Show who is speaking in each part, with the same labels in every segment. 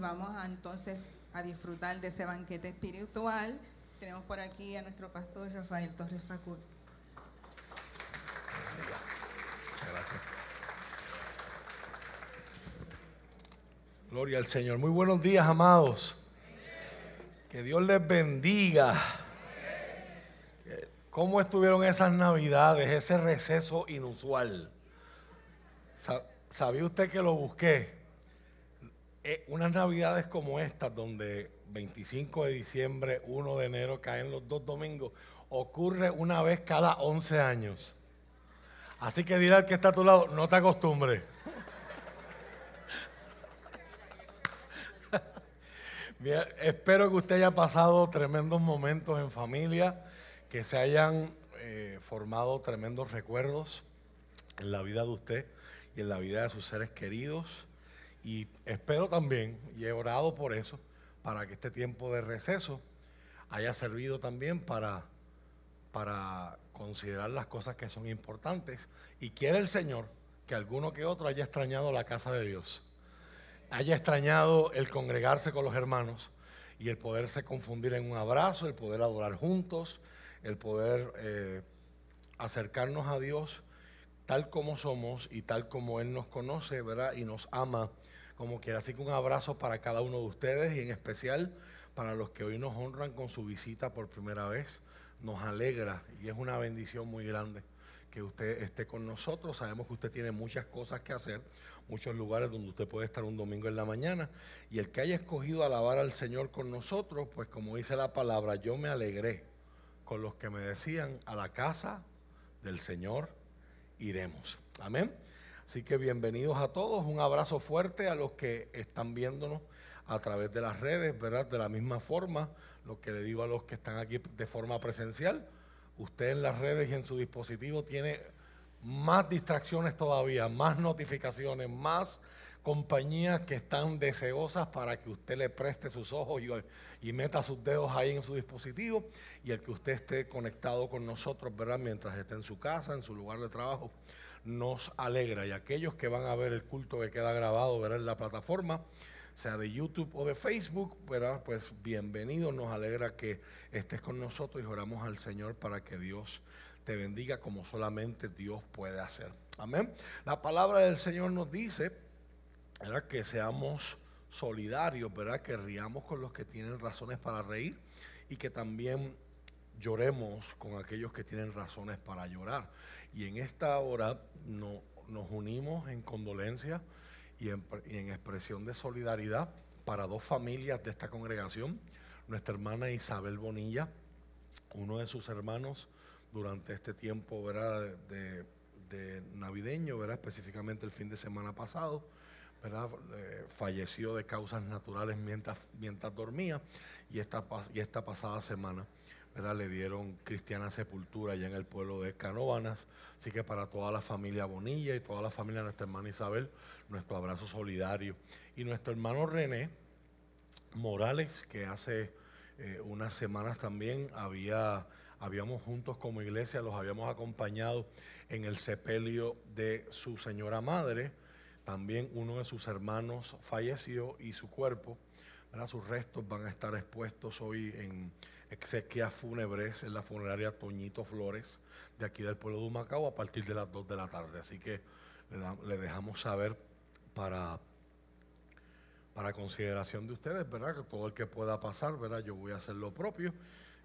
Speaker 1: Vamos a, entonces a disfrutar de ese banquete espiritual. Tenemos por aquí a nuestro pastor Rafael Torres Sacur.
Speaker 2: Gracias. Gloria al Señor. Muy buenos días, amados. Que Dios les bendiga. ¿Cómo estuvieron esas navidades, ese receso inusual? ¿Sabía usted que lo busqué? Eh, unas navidades como estas, donde 25 de diciembre, 1 de enero caen los dos domingos, ocurre una vez cada 11 años. Así que dirá al que está a tu lado, no te acostumbres. espero que usted haya pasado tremendos momentos en familia, que se hayan eh, formado tremendos recuerdos en la vida de usted y en la vida de sus seres queridos. Y espero también, y he orado por eso, para que este tiempo de receso haya servido también para, para considerar las cosas que son importantes. Y quiere el Señor que alguno que otro haya extrañado la casa de Dios, haya extrañado el congregarse con los hermanos y el poderse confundir en un abrazo, el poder adorar juntos, el poder eh, acercarnos a Dios tal como somos y tal como Él nos conoce, ¿verdad? Y nos ama como quiera. Así que un abrazo para cada uno de ustedes y en especial para los que hoy nos honran con su visita por primera vez. Nos alegra y es una bendición muy grande que usted esté con nosotros. Sabemos que usted tiene muchas cosas que hacer, muchos lugares donde usted puede estar un domingo en la mañana. Y el que haya escogido alabar al Señor con nosotros, pues como dice la palabra, yo me alegré con los que me decían a la casa del Señor iremos. Amén. Así que bienvenidos a todos, un abrazo fuerte a los que están viéndonos a través de las redes, ¿verdad? De la misma forma, lo que le digo a los que están aquí de forma presencial, usted en las redes y en su dispositivo tiene más distracciones todavía, más notificaciones, más compañías que están deseosas para que usted le preste sus ojos y, meta sus dedos ahí en su dispositivo y el que usted esté conectado con nosotros, ¿verdad? Mientras esté en su casa, en su lugar de trabajo, nos alegra. Y aquellos que van a ver el culto que queda grabado, ¿verdad? En la plataforma, sea de YouTube o de Facebook, ¿verdad? Pues bienvenido, nos alegra que estés con nosotros y oramos al Señor para que Dios te bendiga como solamente Dios puede hacer. Amén. La palabra del Señor nos dice era que seamos solidarios, ¿verdad? Que riamos con los que tienen razones para reír y que también lloremos con aquellos que tienen razones para llorar. Y en esta hora no, nos unimos en condolencia y en, y en, expresión de solidaridad para dos familias de esta congregación. Nuestra hermana Isabel Bonilla, uno de sus hermanos durante este tiempo ¿verdad? De, de navideño, ¿verdad? específicamente el fin de semana pasado, eh, falleció de causas naturales mientras, mientras dormía y esta, y esta pasada semana le dieron cristiana sepultura allá en el pueblo de Canóvanas. Así que para toda la familia Bonilla y toda la familia de nuestra hermana Isabel, nuestro abrazo solidario. Y nuestro hermano René Morales, que hace eh, unas semanas también había, habíamos juntos como iglesia, los habíamos acompañado en el sepelio de su señora madre también uno de sus hermanos falleció y su cuerpo, sus restos van a estar expuestos hoy en exequias fúnebres en la funeraria Toñito Flores de aquí del pueblo de Humacao a partir de las 2 de la tarde. Así que le, dejamos saber para, para consideración de ustedes, ¿verdad? Que todo el que pueda pasar, ¿verdad? Yo voy a hacer lo propio.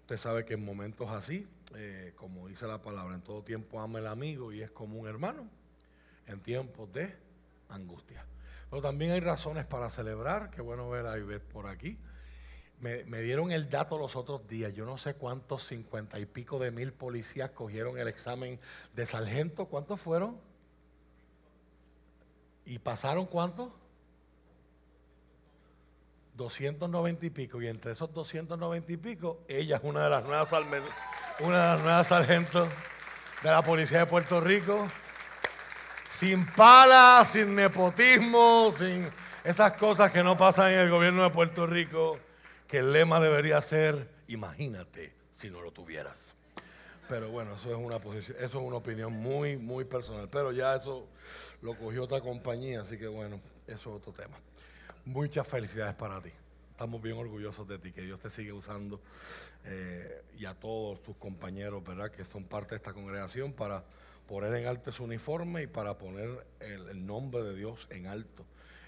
Speaker 2: Usted sabe que en momentos así, eh, como dice la palabra, en todo tiempo ama el amigo y es como un hermano. En tiempos de angustia. Pero también hay razones para celebrar. Qué bueno ver a Ivette por aquí. Me, dieron el dato los otros días. Yo no sé cuántos cincuenta y pico de mil policías cogieron el examen de sargento. ¿Cuántos fueron? ¿Y pasaron cuántos? 290 y pico. Y entre esos 290 y pico, ella es una de las nuevas, una de las nuevas sargentos de la Policía de Puerto Rico sin palas, sin nepotismo, sin esas cosas que no pasan en el gobierno de Puerto Rico, que el lema debería ser, imagínate si no lo tuvieras. Pero bueno, eso es una posición, eso es una opinión muy, muy personal. Pero ya eso lo cogió otra compañía, así que bueno, eso es otro tema. muchas felicidades para ti. Estamos bien orgullosos de ti, que Dios te sigue usando eh, y a todos tus compañeros, ¿verdad? Que son parte de esta congregación para poner en alto su uniforme y para poner el, nombre de Dios en alto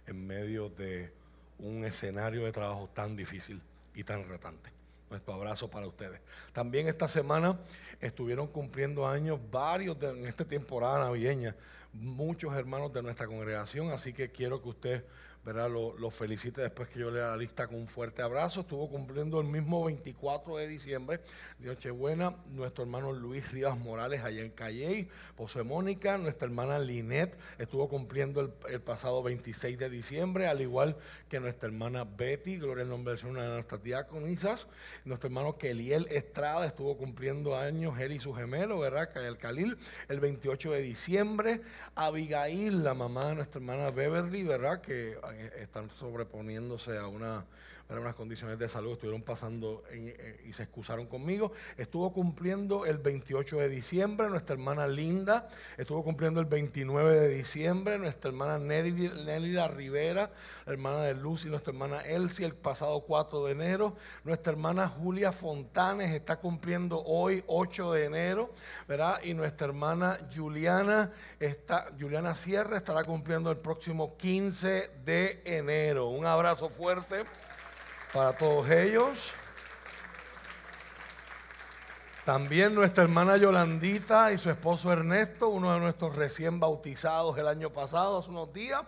Speaker 2: en medio de un escenario de trabajo tan difícil y tan retante. Nuestro abrazo para ustedes. También esta semana estuvieron cumpliendo años varios de, en esta temporada navideña, muchos hermanos de nuestra congregación, así que quiero que usted ¿verdad? Lo, felicite después que yo lea la lista con un fuerte abrazo. Estuvo cumpliendo el mismo 24 de diciembre de Nochebuena nuestro hermano Luis Rivas Morales allá en Calley, José Mónica, nuestra hermana Linet estuvo cumpliendo el, pasado 26 de diciembre, al igual que nuestra hermana Betty, gloria al nombre del Señor, una de nuestras diaconisas. Nuestro hermano Keliel Estrada estuvo cumpliendo años, él y su gemelo, ¿verdad? El Calil, el 28 de diciembre. Abigail, la mamá de nuestra hermana Beverly, ¿verdad? Que están sobreponiéndose a una para unas condiciones de salud, estuvieron pasando y se excusaron conmigo. Estuvo cumpliendo el 28 de diciembre nuestra hermana Linda, estuvo cumpliendo el 29 de diciembre nuestra hermana Nélida Rivera, hermana de Lucy, nuestra hermana Elsie, el pasado 4 de enero. Nuestra hermana Julia Fontanes está cumpliendo hoy 8 de enero, ¿verdad? Y nuestra hermana Juliana, está, Juliana Sierra estará cumpliendo el próximo 15 de enero. Un abrazo fuerte para todos ellos. También nuestra hermana Yolandita y su esposo Ernesto, uno de nuestros recién bautizados el año pasado, hace unos días,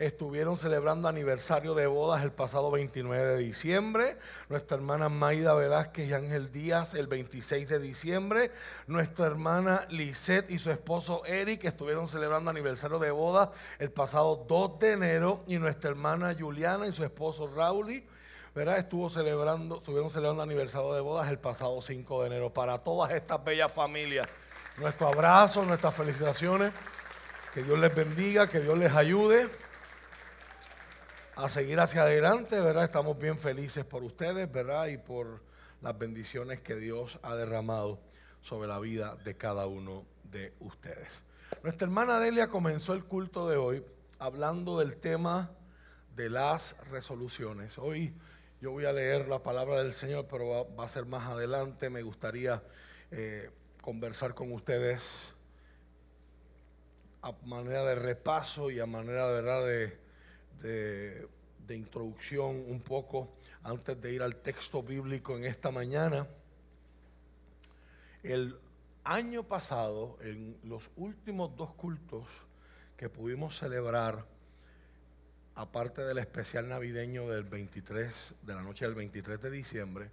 Speaker 2: estuvieron celebrando aniversario de bodas el pasado 29 de diciembre. Nuestra hermana Maida Velázquez y Ángel Díaz el 26 de diciembre. Nuestra hermana Lisette y su esposo Eric estuvieron celebrando aniversario de bodas el pasado 2 de enero. Y nuestra hermana Juliana y su esposo Rauli Estuvo celebrando, estuvieron celebrando aniversario de bodas el pasado 5 de enero. Para todas estas bellas familias, nuestro abrazo, nuestras felicitaciones. Que Dios les bendiga, que Dios les ayude a seguir hacia adelante, ¿verdad? Estamos bien felices por ustedes, ¿verdad? Y por las bendiciones que Dios ha derramado sobre la vida de cada uno de ustedes. Nuestra hermana Delia comenzó el culto de hoy hablando del tema de las resoluciones. Hoy yo voy a leer la palabra del Señor, pero va, a ser más adelante. Me gustaría eh, conversar con ustedes a manera de repaso y a manera de de introducción un poco antes de ir al texto bíblico en esta mañana. El año pasado, en los últimos dos cultos que pudimos celebrar, aparte del especial navideño del 23, de la noche del 23 de diciembre,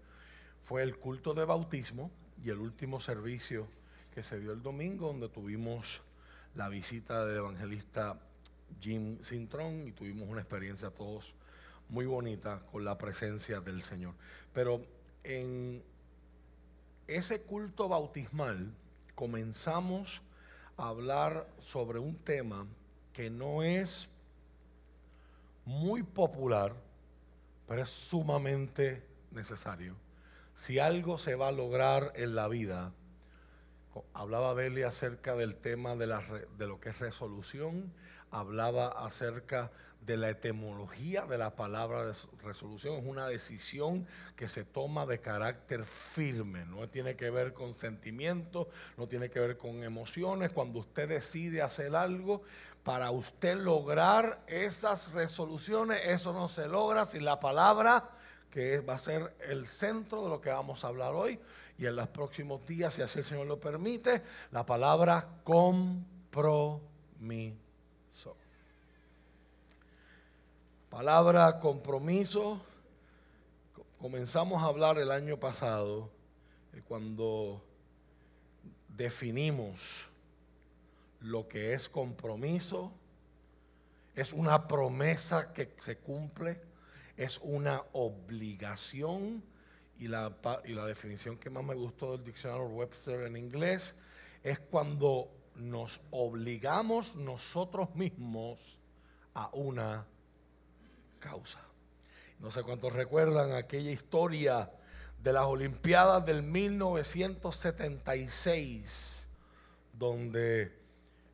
Speaker 2: fue el culto de bautismo y el último servicio que se dio el domingo, donde tuvimos la visita del evangelista Jim Sintron y tuvimos una experiencia todos muy bonita con la presencia del Señor. Pero en ese culto bautismal comenzamos a hablar sobre un tema que no es muy popular, pero es sumamente necesario. Si algo se va a lograr en la vida, hablaba Beli acerca del tema de, la, de lo que es resolución, hablaba acerca de la etimología de la palabra resolución. Es una decisión que se toma de carácter firme, no tiene que ver con sentimientos, no tiene que ver con emociones. Cuando usted decide hacer algo, para usted lograr esas resoluciones, eso no se logra sin la palabra que va a ser el centro de lo que vamos a hablar hoy y en los próximos días, si así el Señor lo permite, la palabra compromiso. Palabra compromiso. Comenzamos a hablar el año pasado cuando definimos lo que es compromiso. Es una promesa que se cumple, es una obligación y la, y la definición que más me gustó del diccionario Webster en inglés es cuando nos obligamos nosotros mismos a una causa. No sé cuántos recuerdan aquella historia de las Olimpiadas del 1976, donde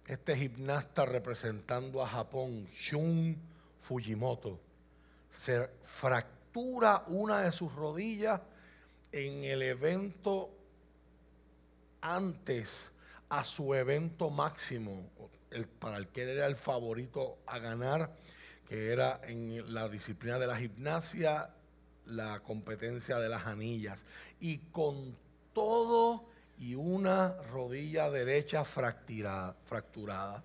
Speaker 2: este gimnasta representando a Japón, Shun Fujimoto, se fractura una de sus rodillas en el evento antes a su evento máximo, para el que era el favorito a ganar, que era en la disciplina de la gimnasia, la competencia de las anillas. Y con todo y una rodilla derecha fracturada,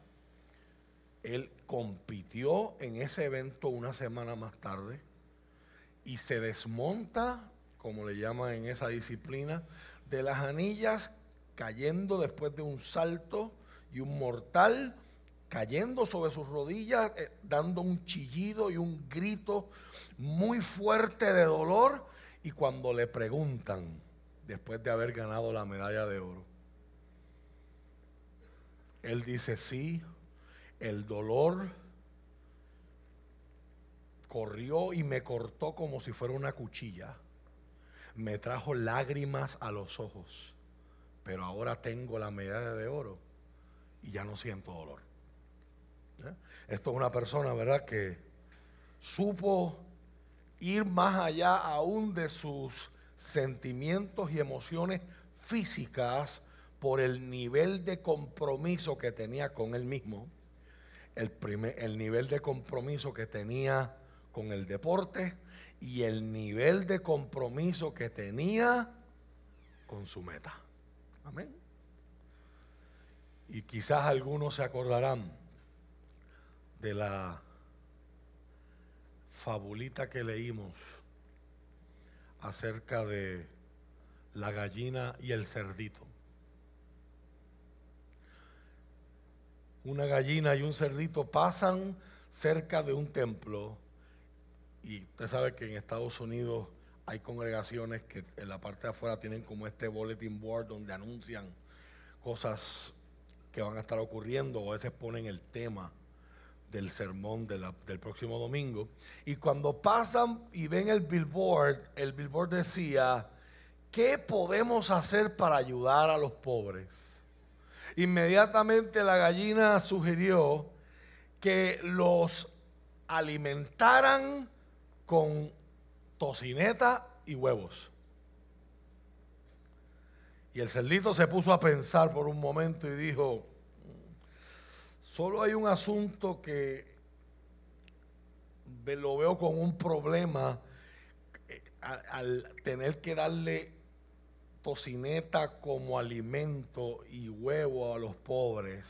Speaker 2: él compitió en ese evento una semana más tarde y se desmonta, como le llaman en esa disciplina, de las anillas cayendo después de un salto y un mortal, cayendo sobre sus rodillas, eh, dando un chillido y un grito muy fuerte de dolor. Y cuando le preguntan, después de haber ganado la medalla de oro, él dice, sí, el dolor corrió y me cortó como si fuera una cuchilla. Me trajo lágrimas a los ojos pero ahora tengo la medalla de oro y ya no siento dolor. ¿Eh? Esto es una persona, ¿verdad?, que supo ir más allá aún de sus sentimientos y emociones físicas por el nivel de compromiso que tenía con él mismo, el, el nivel de compromiso que tenía con el deporte y el nivel de compromiso que tenía con su meta. Amén. Y quizás algunos se acordarán de la fabulita que leímos acerca de la gallina y el cerdito. Una gallina y un cerdito pasan cerca de un templo y usted sabe que en Estados Unidos hay congregaciones que en la parte de afuera tienen como este bulletin board donde anuncian cosas que van a estar ocurriendo o a veces ponen el tema del sermón del próximo domingo. Y cuando pasan y ven el billboard, el billboard decía, ¿qué podemos hacer para ayudar a los pobres? Inmediatamente la gallina sugirió que los alimentaran con tocineta y huevos. Y el cerdito se puso a pensar por un momento y dijo, solo hay un asunto que lo veo con un problema eh, al, tener que darle tocineta como alimento y huevo a los pobres,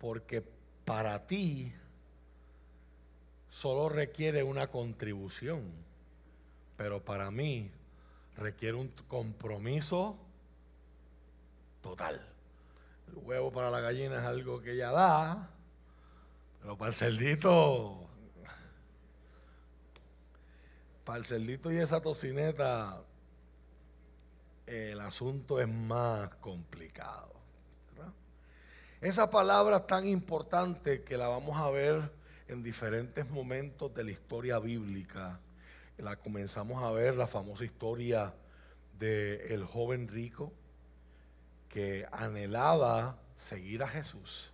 Speaker 2: porque para ti solo requiere una contribución, pero para mí requiere un compromiso total. El huevo para la gallina es algo que ella da, pero para el cerdito, para el cerdito y esa tocineta, el asunto es más complicado. Esa palabra tan importante que la vamos a ver en diferentes momentos de la historia bíblica. La comenzamos a ver, la famosa historia del el joven rico que anhelaba seguir a Jesús.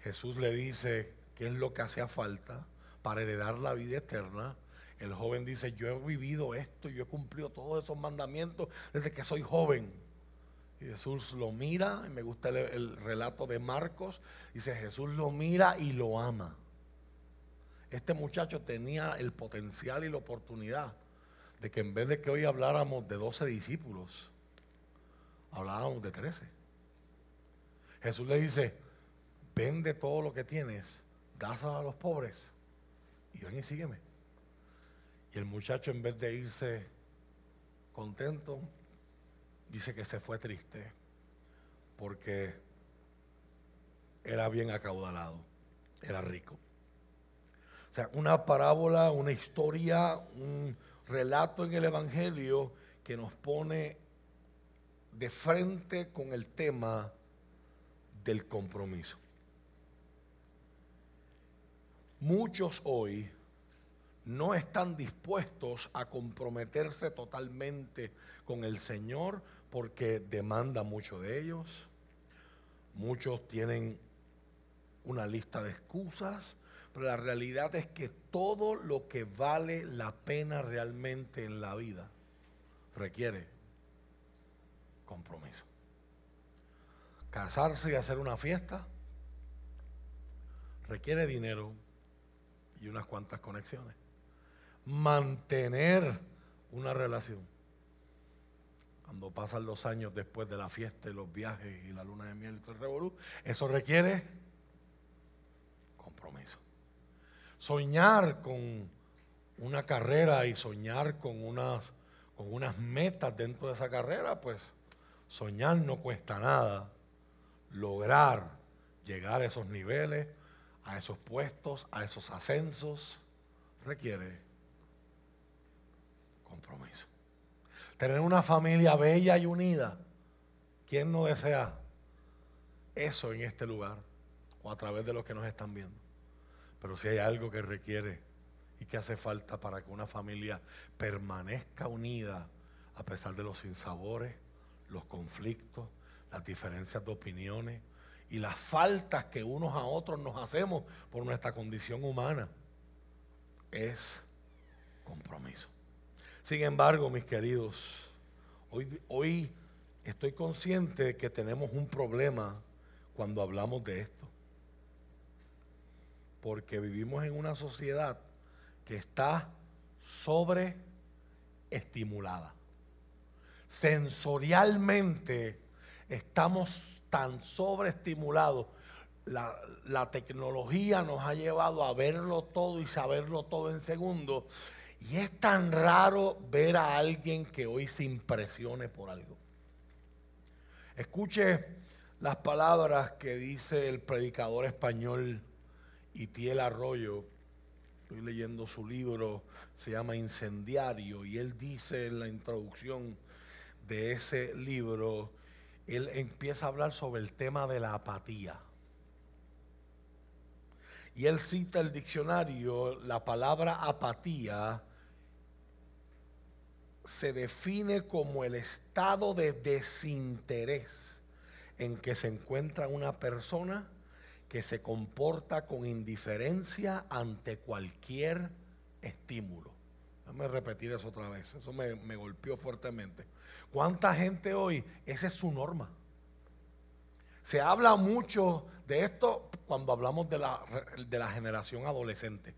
Speaker 2: Jesús le dice qué es lo que hacía falta para heredar la vida eterna. El joven dice, yo he vivido esto, yo he cumplido todos esos mandamientos desde que soy joven. Y Jesús lo mira, y me gusta el relato de Marcos, dice, Jesús lo mira y lo ama. Este muchacho tenía el potencial y la oportunidad de que en vez de que hoy habláramos de 12 discípulos, hablábamos de 13. Jesús le dice, vende todo lo que tienes, dáselo a los pobres y ven y sígueme. Y el muchacho en vez de irse contento, dice que se fue triste porque era bien acaudalado, era rico. O sea, una parábola, una historia, un relato en el Evangelio que nos pone de frente con el tema del compromiso. Muchos hoy no están dispuestos a comprometerse totalmente con el Señor porque demanda mucho de ellos. Muchos tienen una lista de excusas Pero la realidad es que todo lo que vale la pena realmente en la vida requiere compromiso. Casarse y hacer una fiesta requiere dinero y unas cuantas conexiones. Mantener una relación. Cuando pasan los años después de la fiesta y los viajes y la luna de miel y todo el revolú, eso requiere compromiso. Soñar con una carrera y soñar con unas, con unas metas dentro de esa carrera, pues soñar no cuesta nada. Lograr llegar a esos niveles, a esos puestos, a esos ascensos, requiere compromiso. Tener una familia bella y unida, ¿quién no desea eso en este lugar o a través de los que nos están viendo? Pero si hay algo que requiere y que hace falta para que una familia permanezca unida a pesar de los sinsabores, los conflictos, las diferencias de opiniones y las faltas que unos a otros nos hacemos por nuestra condición humana, es compromiso. Sin embargo, mis queridos, hoy, hoy estoy consciente de que tenemos un problema cuando hablamos de esto. Porque vivimos en una sociedad que está sobreestimulada. Sensorialmente estamos tan sobreestimulados. La, la tecnología nos ha llevado a verlo todo y saberlo todo en segundos y es tan raro ver a alguien que hoy se impresione por algo. Escuche las palabras que dice el predicador español Itiel Arroyo. Estoy leyendo su libro, se llama Incendiario, y él dice en la introducción de ese libro, él empieza a hablar sobre el tema de la apatía. Y él cita el diccionario, la palabra apatía se define como el estado de desinterés en que se encuentra una persona que se comporta con indiferencia ante cualquier estímulo. Déjame repetir eso otra vez, eso me, golpeó fuertemente. ¿Cuánta gente hoy, esa es su norma? Se habla mucho de esto cuando hablamos de la, de la generación adolescente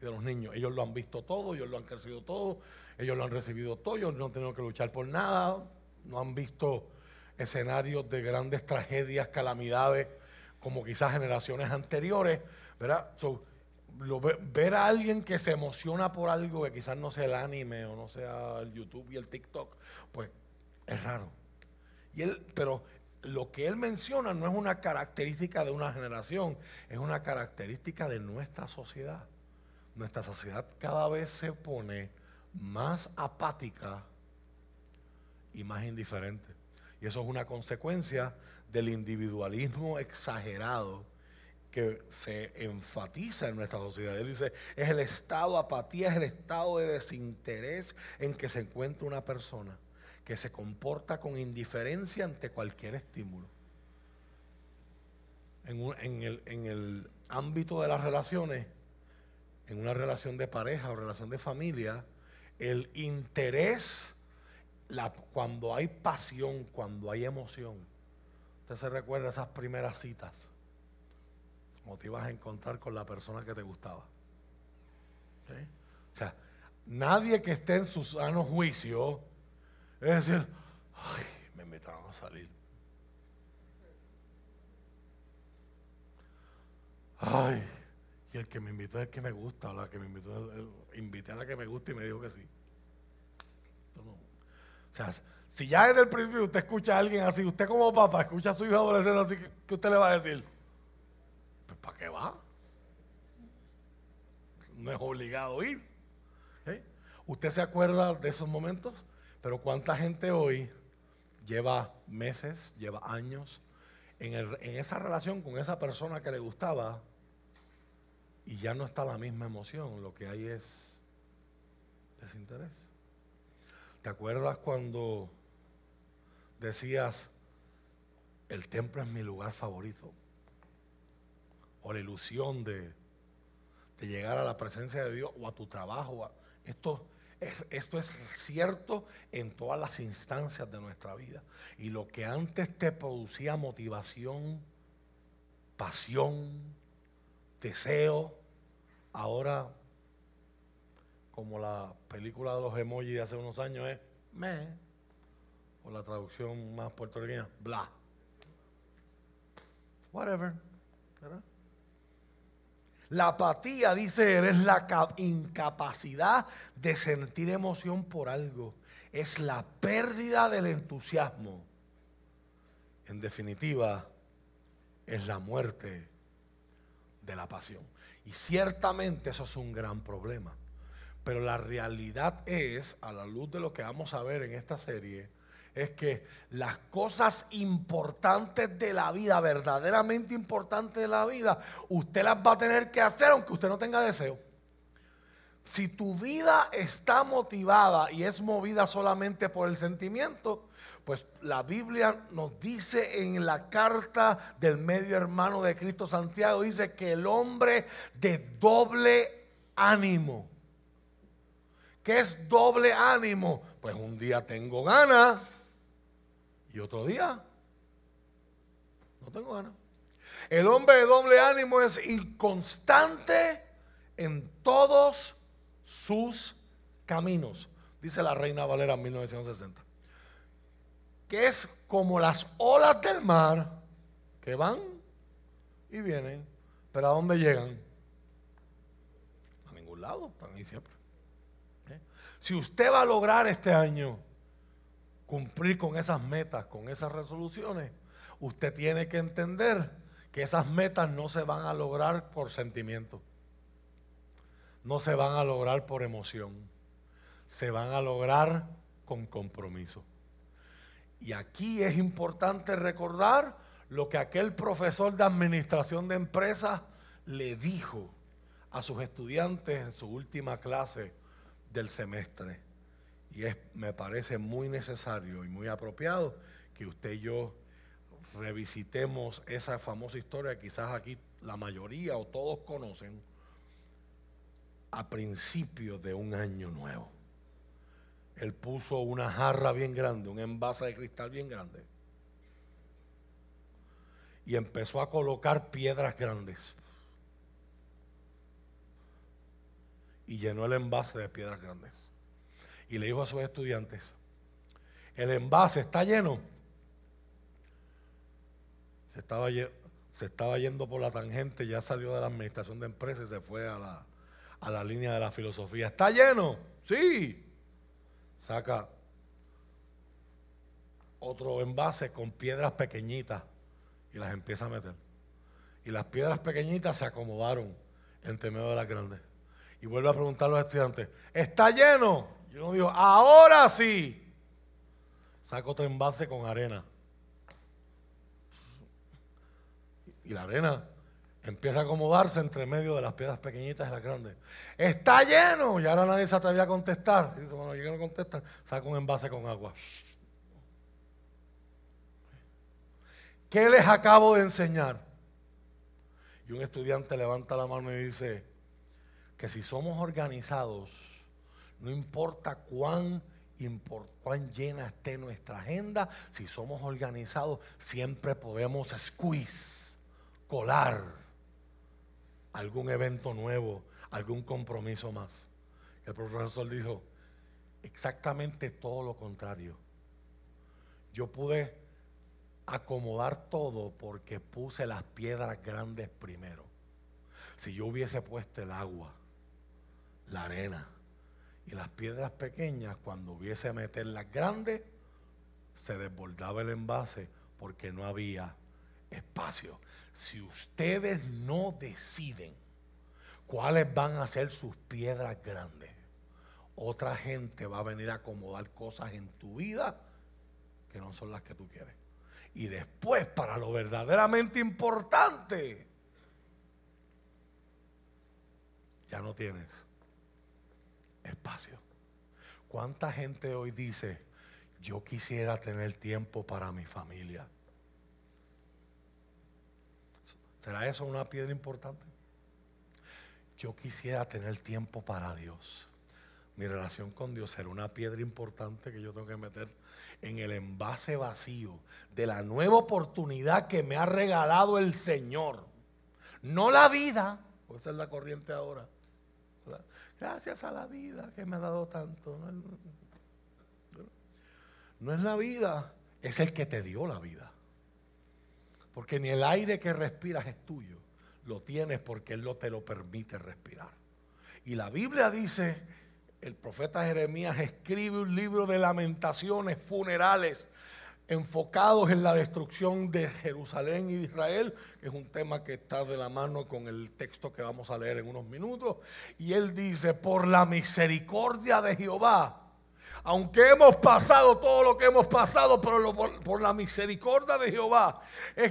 Speaker 2: y de los niños. Ellos lo han visto todo, ellos lo han crecido todo, ellos lo han recibido todo, ellos no han tenido que luchar por nada, no han visto escenarios de grandes tragedias, calamidades, como quizás generaciones anteriores, ¿verdad? Ver a alguien que se emociona por algo que quizás no sea el anime o no sea el YouTube y el TikTok, pues es raro. Y él, pero lo que él menciona no es una característica de una generación, es una característica de nuestra sociedad. Nuestra sociedad cada vez se pone más apática y más indiferente. Y eso es una consecuencia del individualismo exagerado que se enfatiza en nuestra sociedad. Él dice, es el estado, apatía es el estado de desinterés en que se encuentra una persona que se comporta con indiferencia ante cualquier estímulo. En, el, en el ámbito de las relaciones, en una relación de pareja o relación de familia, el interés, cuando hay pasión, cuando hay emoción. Usted se recuerda esas primeras citas, como te ibas a encontrar con la persona que te gustaba. O sea, nadie que esté en su sano juicio es decir, ay, me invitaron a salir. Ay, y el que me invitó es el que me gusta, la que me invitó, invité a la que me gusta y me dijo que sí. O sea, si ya desde el principio usted escucha a alguien así, usted como papá escucha a su hijo adolescente así, ¿qué usted le va a decir? ¿Para qué va? No es obligado ir. ¿Usted se acuerda de esos momentos? Pero cuánta gente hoy lleva meses, lleva años en, esa relación con esa persona que le gustaba y ya no está la misma emoción, lo que hay es desinterés. ¿Te acuerdas cuando decías, el templo es mi lugar favorito? O la ilusión de, llegar a la presencia de Dios o a tu trabajo. Esto, es, cierto en todas las instancias de nuestra vida. Y lo que antes te producía motivación, pasión, deseo, ahora, como la película de los emojis de hace unos años es me, o la traducción más puertorriqueña, bla. Whatever. La apatía, dice él, es la incapacidad de sentir emoción por algo. Es la pérdida del entusiasmo. En definitiva, es la muerte de la pasión. Y ciertamente eso es un gran problema. Pero la realidad es, a la luz de lo que vamos a ver en esta serie, es que las cosas importantes de la vida, verdaderamente importantes de la vida, usted las va a tener que hacer aunque usted no tenga deseo. Si tu vida está motivada y es movida solamente por el sentimiento, pues la Biblia nos dice en la carta del medio hermano de Cristo Santiago, dice que el hombre de doble ánimo. ¿Qué es doble ánimo? Pues un día tengo ganas y otro día no tengo ganas. El hombre de doble ánimo es inconstante en todos sus caminos, dice la Reina Valera en 1960. Que es como las olas del mar que van y vienen, pero ¿a dónde llegan? A ningún lado, están ahí siempre. ¿Eh? Si usted va a lograr este año cumplir con esas metas, con esas resoluciones, usted tiene que entender que esas metas no se van a lograr por sentimiento, no se van a lograr por emoción, se van a lograr con compromiso. Y aquí es importante recordar lo que aquel profesor de administración de empresas le dijo a sus estudiantes en su última clase del semestre. Y es, me parece muy necesario y muy apropiado que usted y yo revisitemos esa famosa historia, quizás aquí la mayoría o todos conocen, a principios de un año nuevo. Él puso una jarra bien grande, un envase de cristal bien grande. Y empezó a colocar piedras grandes. Y llenó el envase de piedras grandes y le dijo a sus estudiantes, el envase está lleno. Se estaba, se estaba yendo por la tangente, ya salió de la administración de empresas y se fue a la, a la línea de la filosofía. ¿Está lleno? Sí. Saca otro envase con piedras pequeñitas y las empieza a meter. Y las piedras pequeñitas se acomodaron entre medio de las grandes. Y vuelve a preguntar a los estudiantes, ¿está lleno? Y uno dijo, ahora sí. Saca otro envase con arena. Y la arena empieza a acomodarse entre medio de las piedras pequeñitas y las grandes. Está lleno. Y ahora nadie se atrevía a contestar. Y dice, bueno, no contestan, saca un envase con agua. ¿Qué les acabo de enseñar? Y un estudiante levanta la mano y dice que si somos organizados, no importa cuán, llena esté nuestra agenda, si somos organizados, siempre podemos squeeze, colar algún evento nuevo, algún compromiso más. El profesor dijo, exactamente todo lo contrario. Yo pude acomodar todo porque puse las piedras grandes primero. Si yo hubiese puesto el agua, la arena, y las piedras pequeñas, cuando hubiese meter las grandes, se desbordaba el envase porque no había espacio. Si ustedes no deciden cuáles van a ser sus piedras grandes, otra gente va a venir a acomodar cosas en tu vida que no son las que tú quieres. Y después, para lo verdaderamente importante, ya no tienes espacio. ¿Cuánta gente hoy dice, yo quisiera tener tiempo para mi familia? ¿Será eso una piedra importante? yo quisiera tener tiempo para Dios. Mi relación con Dios será una piedra importante que yo tengo que meter en el envase vacío de la nueva oportunidad que me ha regalado el Señor. No la vida, pues esa es la corriente ahora. Gracias a la vida que me ha dado tanto. No es la vida, es el que te dio la vida. Porque ni el aire que respiras es tuyo, lo tienes porque Él no te lo permite respirar. Y la Biblia dice, el profeta Jeremías escribe un libro de lamentaciones funerales enfocados en la destrucción de Jerusalén y de Israel, que es un tema que está de la mano con el texto que vamos a leer en unos minutos. Y él dice, por la misericordia de Jehová, aunque hemos pasado todo lo que hemos pasado, pero por, la misericordia de Jehová,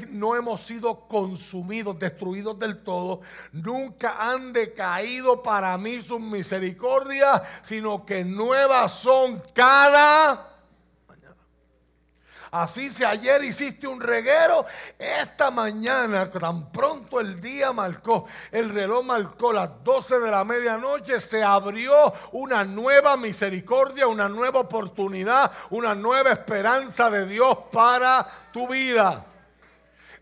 Speaker 2: no hemos sido consumidos, destruidos del todo. Nunca han decaído para mí sus misericordias, sino que nuevas son cada Así si ayer hiciste un reguero, esta mañana, tan pronto el día marcó, el reloj marcó las 12 de la medianoche, se abrió una nueva misericordia, una nueva oportunidad, una nueva esperanza de Dios para tu vida.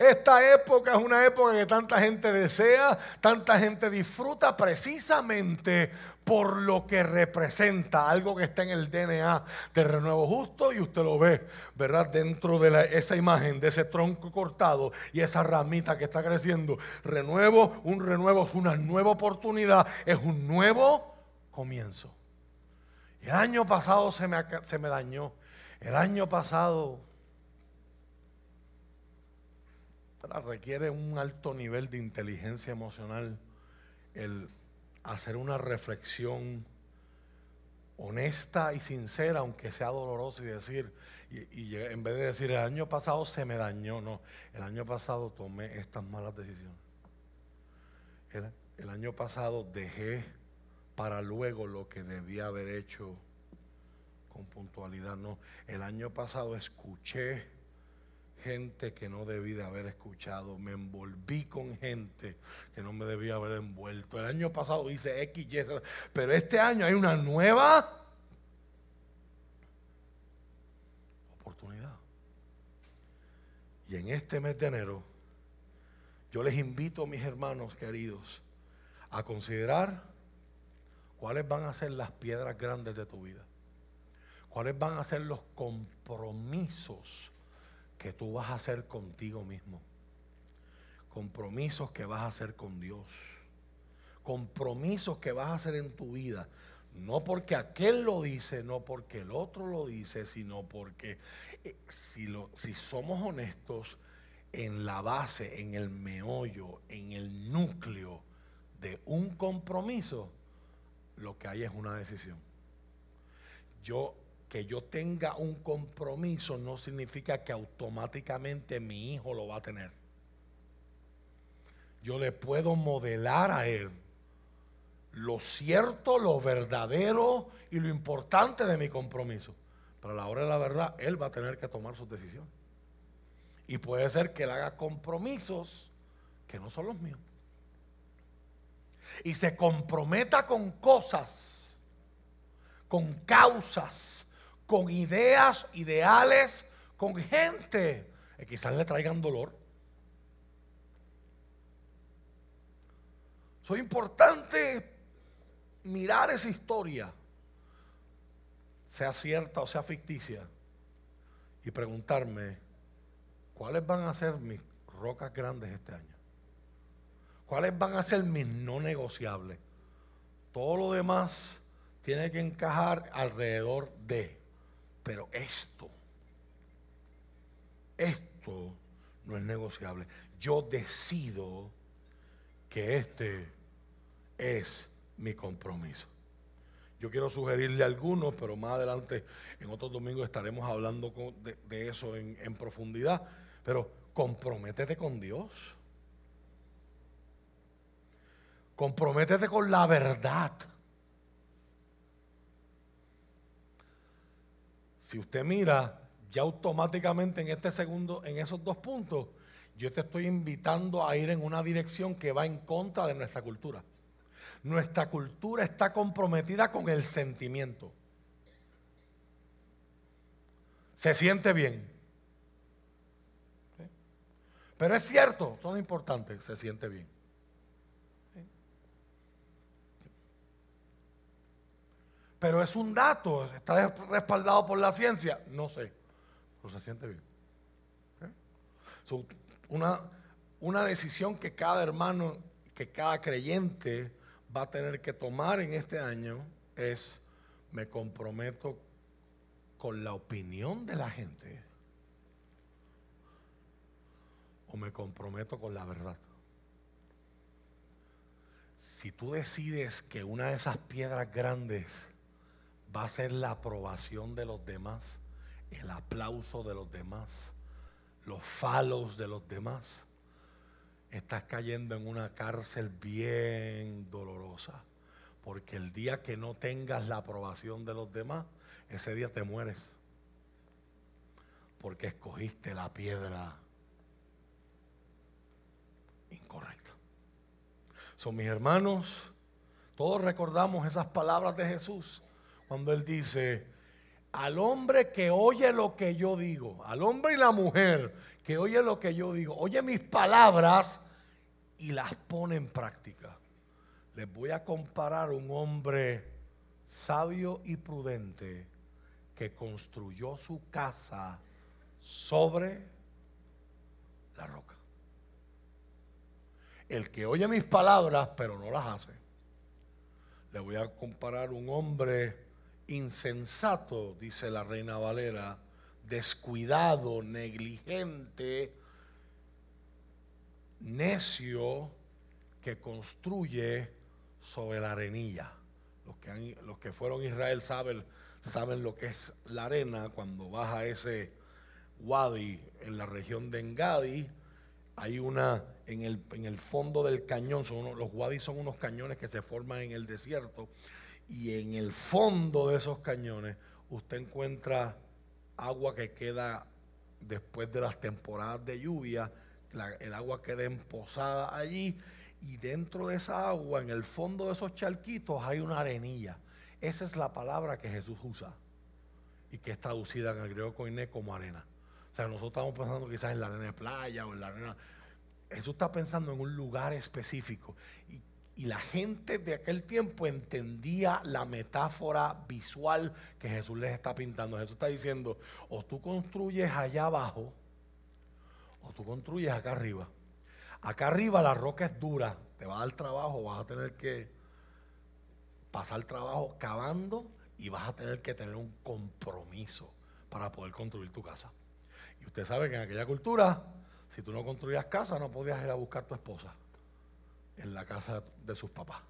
Speaker 2: Esta época es una época que tanta gente desea, tanta gente disfruta precisamente por lo que representa, algo que está en el DNA de Renuevo Justo y usted lo ve, ¿verdad? Dentro de esa imagen, de ese tronco cortado y esa ramita que está creciendo. Renuevo, un renuevo es una nueva oportunidad, es un nuevo comienzo. El año pasado se me, se me dañó. El año pasado requiere un alto nivel de inteligencia emocional el hacer una reflexión honesta y sincera, aunque sea doloroso, y decir, y, en vez de decir el año pasado se me dañó, no, el año pasado tomé estas malas decisiones. El, el año pasado dejé para luego lo que debía haber hecho con puntualidad, no, el año pasado escuché gente que no debí de haber escuchado, me envolví con gente que no me debía haber envuelto. El año pasado hice X, Y, pero este año hay una nueva oportunidad. Y en este mes de enero, yo les invito, mis hermanos queridos, a considerar cuáles van a ser las piedras grandes de tu vida, cuáles van a ser los compromisos que tú vas a hacer contigo mismo. Compromisos que vas a hacer con Dios. Compromisos que vas a hacer en tu vida. No porque aquel lo dice, no porque el otro lo dice, sino porque eh, si, lo, si somos honestos en la base, en el meollo, en el núcleo de un compromiso, lo que hay es una decisión. Yo que yo tenga un compromiso no significa que automáticamente mi hijo lo va a tener. Yo le puedo modelar a él lo cierto, lo verdadero y lo importante de mi compromiso. Pero a la hora de la verdad, él va a tener que tomar sus decisiones. Y puede ser que él haga compromisos que no son los míos. Y se comprometa con cosas, con causas, con ideas, ideales, con gente que quizás le traigan dolor. Es importante mirar esa historia, sea cierta o sea ficticia, y preguntarme, ¿cuáles van a ser mis rocas grandes este año? ¿Cuáles van a ser mis no negociables? Todo lo demás tiene que encajar alrededor de. Pero esto, esto no es negociable. Yo decido que este es mi compromiso. Yo quiero sugerirle algunos, pero más adelante en otros domingos estaremos hablando de, eso en, en profundidad. Pero comprométete con Dios. Comprométete con la verdad. Si usted mira, ya automáticamente en este segundo, en esos dos puntos, yo te estoy invitando a ir en una dirección que va en contra de nuestra cultura. Nuestra cultura está comprometida con el sentimiento. Se siente bien. Pero es cierto, son importantes, se siente bien. Pero es un dato, está respaldado por la ciencia, no sé, pero se siente bien. una, una decisión que cada hermano, que cada creyente va a tener que tomar en este año es, me comprometo con la opinión de la gente o me comprometo con la verdad. Si tú decides que una de esas piedras grandes va a ser la aprobación de los demás, el aplauso de los demás, los falos de los demás, estás cayendo en una cárcel bien dolorosa. Porque el día que no tengas la aprobación de los demás, ese día te mueres. Porque escogiste la piedra incorrecta. Son mis hermanos, todos recordamos esas palabras de Jesús cuando él dice, al hombre que oye lo que yo digo, al hombre y la mujer que oye lo que yo digo, oye mis palabras y las pone en práctica. Les voy a comparar un hombre sabio y prudente que construyó su casa sobre la roca. El que oye mis palabras pero no las hace. Le voy a comparar un hombre insensato, dice la reina Valera, descuidado, negligente, necio que construye sobre la arenilla. Los que, los que fueron a Israel saben, saben lo que es la arena cuando baja ese wadi en la región de Engadi. Hay una en el, en el fondo del cañón, son los wadis son unos cañones que se forman en el desierto y en el fondo de esos cañones usted encuentra agua que queda después de las temporadas de lluvia, el agua queda emposada allí y dentro de esa agua, en el fondo de esos charquitos, hay una arenilla. Esa es la palabra que Jesús usa y que es traducida en el griego coiné como arena. O sea, nosotros estamos pensando quizás en la arena de playa o en la arena. Jesús está pensando en un lugar específico. Y la gente de aquel tiempo entendía la metáfora visual que Jesús les está pintando. Jesús está diciendo, o tú construyes allá abajo, o tú construyes acá arriba. Acá arriba la roca es dura, te va a dar trabajo, vas a tener que pasar trabajo cavando y vas a tener que tener un compromiso para poder construir tu casa. Y usted sabe que en aquella cultura, si tú no construías casa, no podías ir a buscar tu esposa en la casa de sus papás.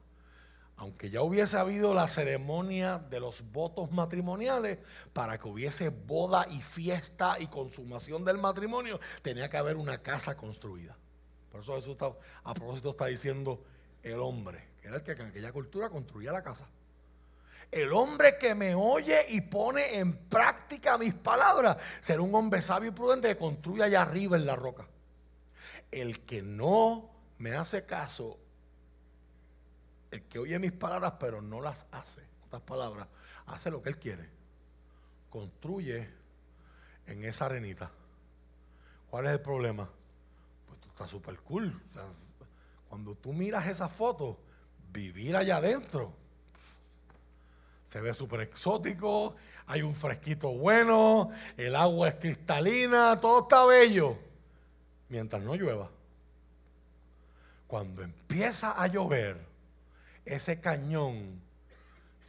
Speaker 2: Aunque ya hubiese habido la ceremonia de los votos matrimoniales, para que hubiese boda y fiesta y consumación del matrimonio, tenía que haber una casa construida. Por eso Jesús está, a propósito está diciendo el hombre, que era el que en aquella cultura construía la casa. El hombre que me oye y pone en práctica mis palabras será un hombre sabio y prudente que construye allá arriba en la roca. El que no me hace caso el que oye mis palabras pero no las hace, estas palabras, hace lo que él quiere. Construye en esa arenita. ¿Cuál es el problema? Pues tú estás súper cool. cuando tú miras esa foto, vivir allá adentro, se ve súper exótico, hay un fresquito bueno, el agua es cristalina, todo está bello, mientras no llueva. Cuando empieza a llover, ese cañón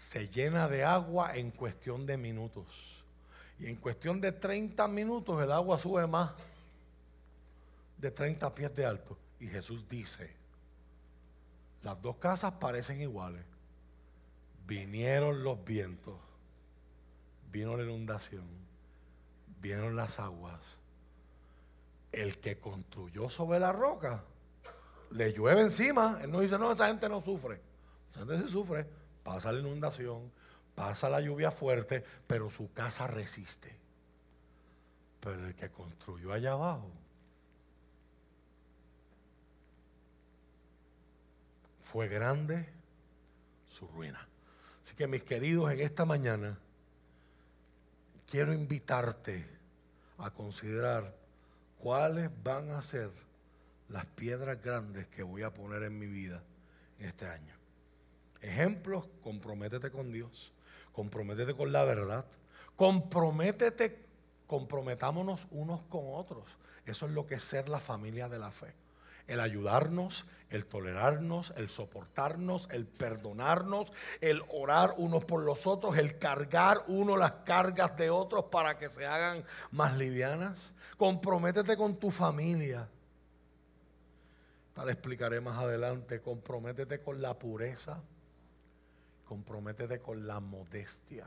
Speaker 2: se llena de agua en cuestión de minutos. Y en cuestión de 30 minutos el agua sube más de 30 pies de alto. Y Jesús dice, las dos casas parecen iguales. Vinieron los vientos, vino la inundación, vinieron las aguas. El que construyó sobre la roca le llueve encima. Él no dice, no, esa gente no sufre. Esa gente sí sufre. Pasa la inundación, pasa la lluvia fuerte, pero su casa resiste. Pero el que construyó allá abajo fue grande, su ruina. Así que mis queridos, en esta mañana quiero invitarte a considerar cuáles van a ser las piedras grandes que voy a poner en mi vida este año. Ejemplos, comprométete con Dios, comprométete con la verdad, comprométete, comprometámonos unos con otros. Eso es lo que es ser la familia de la fe. El ayudarnos, el tolerarnos, el soportarnos, el perdonarnos, el orar unos por los otros, el cargar uno las cargas de otros para que se hagan más livianas. Comprométete con tu familia. Te explicaré más adelante. Comprométete con la pureza. Comprométete con la modestia.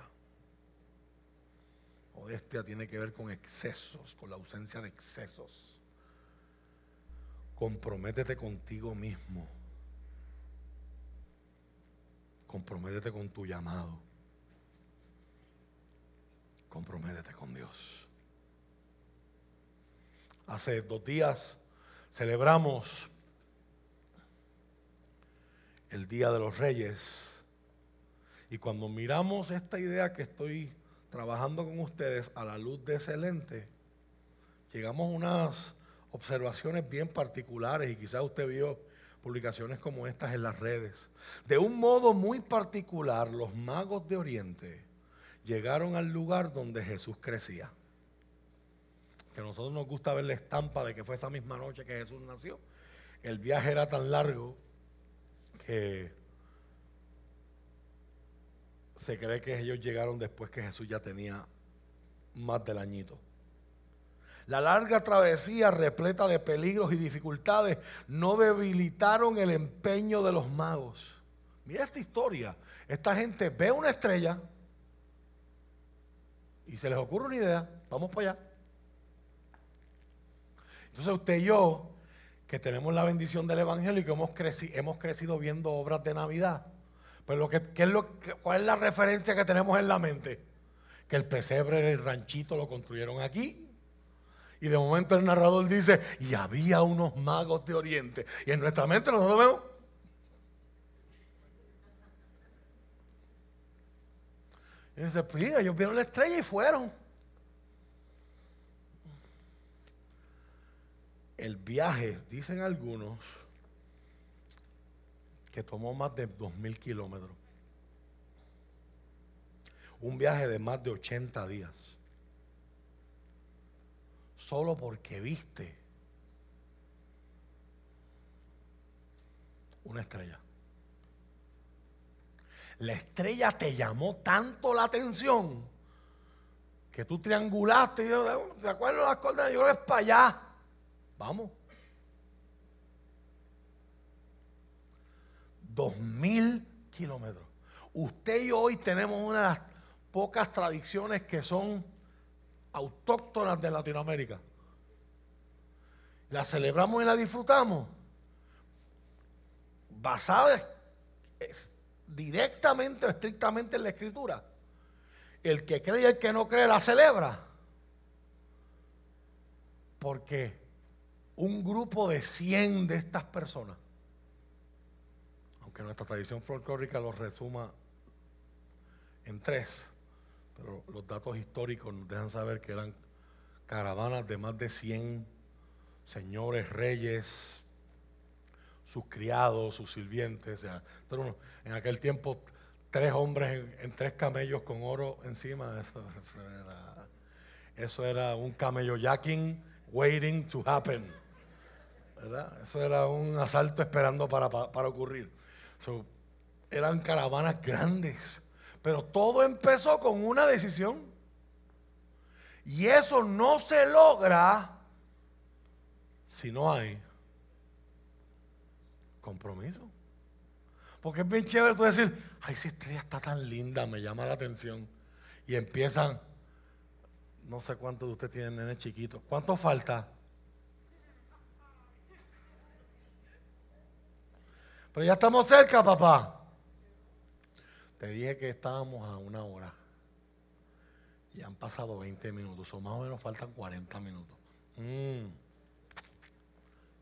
Speaker 2: Modestia tiene que ver con excesos, con la ausencia de excesos. Comprométete contigo mismo. Comprométete con tu llamado. Comprométete con Dios. Hace dos días celebramos el Día de los Reyes. Y cuando miramos esta idea que estoy trabajando con ustedes a la luz de ese lente, llegamos a unas observaciones bien particulares y quizás usted vio publicaciones como estas en las redes. De un modo muy particular, los magos de Oriente llegaron al lugar donde Jesús crecía. Que a nosotros nos gusta ver la estampa de que fue esa misma noche que Jesús nació. El viaje era tan largo que se cree que ellos llegaron después que Jesús ya tenía más del añito. La larga travesía repleta de peligros y dificultades no debilitaron el empeño de los magos. Mira esta historia. Esta gente ve una estrella y se les ocurre una idea. Vamos para allá. Entonces usted y yo, que tenemos la bendición del Evangelio y que hemos, hemos crecido viendo obras de Navidad, pues lo que, es lo, ¿cuál es la referencia que tenemos en la mente? Que el pesebre, el ranchito lo construyeron aquí y de momento el narrador dice, y había unos magos de Oriente. Y en nuestra mente nosotros vemos. Y dice, pues ellos vieron la estrella y fueron. El viaje, dicen algunos, que tomó más de dos mil kilómetros. Un viaje de más de 80 días solo porque viste una estrella. La estrella te llamó tanto la atención que tú triangulaste de acuerdo a las coordenadas, yo es para allá. Vamos. Dos mil kilómetros. Usted y yo hoy tenemos una de las pocas tradiciones que son autóctonas de Latinoamérica. La celebramos y la disfrutamos basadas directamente o estrictamente en la escritura. El que cree y el que no cree la celebra. Porque un grupo de 100 de estas personas, aunque nuestra tradición folclórica lo resuma en tres, pero los datos históricos nos dejan saber que eran caravanas de más de 100 señores, reyes, sus criados, sus sirvientes. pero en aquel tiempo, tres hombres en, tres camellos con oro encima, eso, era, un camello jacking waiting to happen. Eso era un asalto esperando para, ocurrir. eran caravanas grandes pero todo empezó con una decisión. Y eso no se logra si no hay compromiso. Porque es bien chévere tú decir, ay, esa estrella está tan linda, me llama la atención. Y empiezan, no sé cuántos de ustedes tienen nene chiquitos. ¿Cuánto falta? Pero ya estamos cerca, papá. Te dije que estábamos a una hora. Y han pasado 20 minutos, o más o menos faltan 40 minutos. Mm.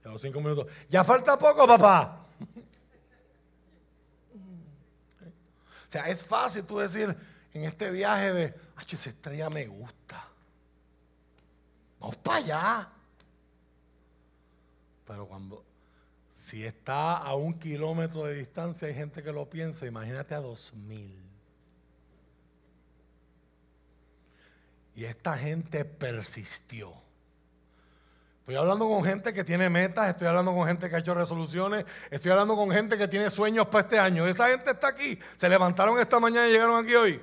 Speaker 2: Ya los 5 minutos. Ya falta poco, papá. sea, es fácil tú decir en este viaje de, ay, esa estrella me gusta. Vamos para allá. Pero cuando, si está a un kilómetro de distancia, hay gente que lo piensa, imagínate a dos mil. Y esta gente persistió. Estoy hablando con gente que tiene metas, estoy hablando con gente que ha hecho resoluciones, estoy hablando con gente que tiene sueños para este año. Esa gente está aquí. Se levantaron esta mañana y llegaron aquí hoy.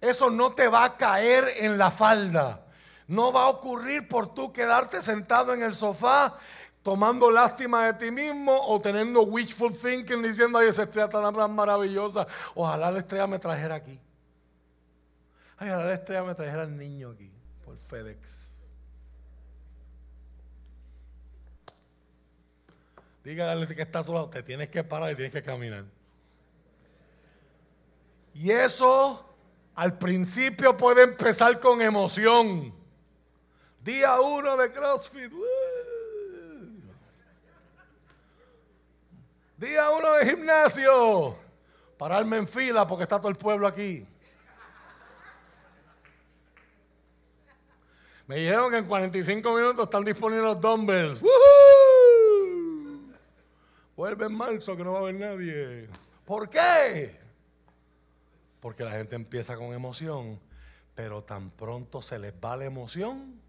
Speaker 2: Eso no te va a caer en la falda. No va a ocurrir por tú quedarte sentado en el sofá tomando lástima de ti mismo o teniendo wishful thinking diciendo, ay, esa estrella tan maravillosa. Ojalá la estrella me trajera aquí. Ay, ojalá la estrella me trajera al niño aquí por FedEx. Dígale que está a su lado, te tienes que parar y tienes que caminar. Y eso al principio puede empezar con emoción. Día uno de CrossFit. Día uno de gimnasio. Pararme en fila porque está todo el pueblo aquí. Me dijeron que en 45 minutos están disponibles los dumbbells. Vuelve en marzo que no va a haber nadie. ¿Por qué? Porque la gente empieza con emoción, pero tan pronto se les va la emoción.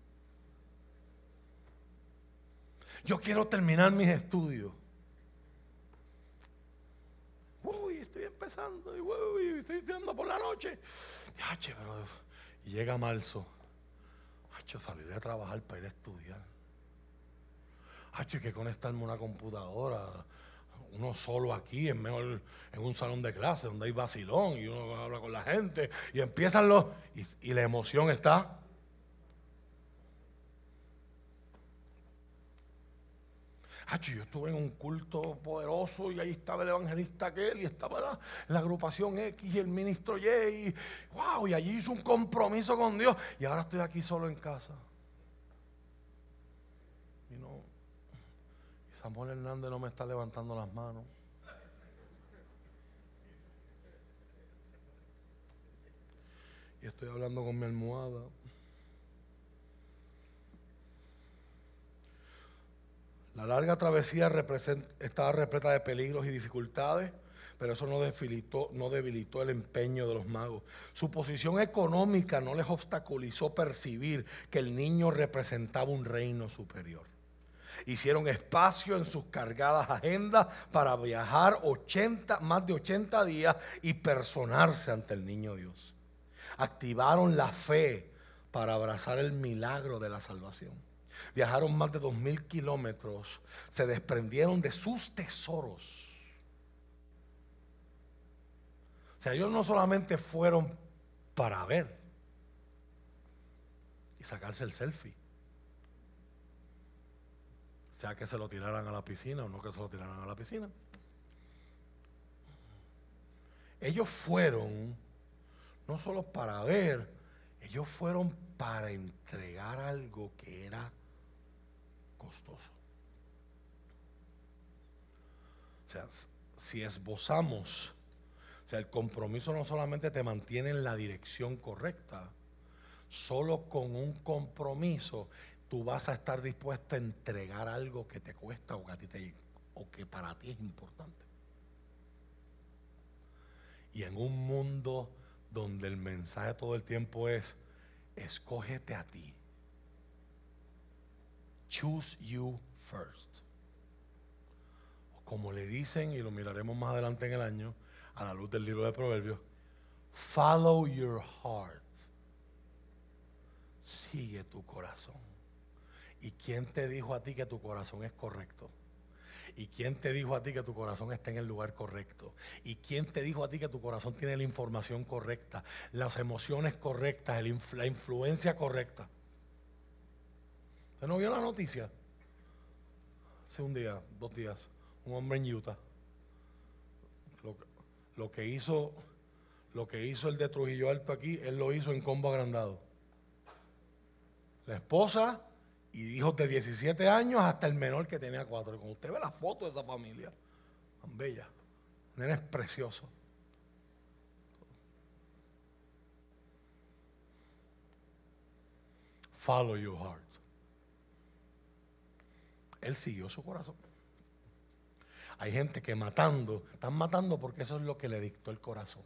Speaker 2: Yo quiero terminar mis estudios. Uy, y estoy estudiando por la noche. Y llega marzo. Hacho, salí a trabajar para ir a estudiar. Hacho, que conectarme a una computadora uno solo aquí, en, mejor, en un salón de clase donde hay vacilón y uno habla con la gente y empiezan los... Y, la emoción está... yo estuve en un culto poderoso y ahí estaba el evangelista aquel y estaba la, agrupación X y el ministro Y y wow, y allí hizo un compromiso con Dios y ahora estoy aquí solo en casa. Samuel Hernández no me está levantando las manos. Y estoy hablando con mi almohada. La larga travesía estaba repleta de peligros y dificultades, pero eso no debilitó, no debilitó el empeño de los magos. Su posición económica no les obstaculizó percibir que el niño representaba un reino superior. Hicieron espacio en sus cargadas agendas para viajar 80, más de 80 días y personarse ante el niño Dios. Activaron la fe para abrazar el milagro de la salvación. Viajaron más de dos mil kilómetros, se desprendieron de sus tesoros. O sea, ellos no solamente fueron para ver y sacarse el selfie sea que se lo tiraran a la piscina o no que se lo tiraran a la piscina. Ellos fueron no solo para ver, ellos fueron para entregar algo que era O sea, si esbozamos, o sea, el compromiso no solamente te mantiene en la dirección correcta, solo con un compromiso tú vas a estar dispuesto a entregar algo que te cuesta o que, o que para ti es importante. Y en un mundo donde el mensaje todo el tiempo es, escógete a ti. Choose you first. como le dicen, y lo miraremos más adelante en el año, a la luz del libro de Proverbios, follow your heart. Sigue tu corazón. ¿Y quién te dijo a ti que tu corazón es correcto? ¿Y quién te dijo a ti que tu corazón está en el lugar correcto? ¿Y quién te dijo a ti que tu corazón tiene la información correcta, las emociones correctas, la influencia correcta? ¿Usted no vio la noticia? Hace un día, dos días, un hombre en Utah. Lo, que hizo, lo que hizo el de Trujillo Alto aquí, él lo hizo en combo agrandado. La esposa y hijos de 17 años hasta el menor que tenía cuatro. Cuando usted ve la foto de esa familia, tan bella. Nene es precioso. Follow your heart. Él siguió su corazón. Hay gente que matando, están matando porque eso es lo que le dictó el corazón.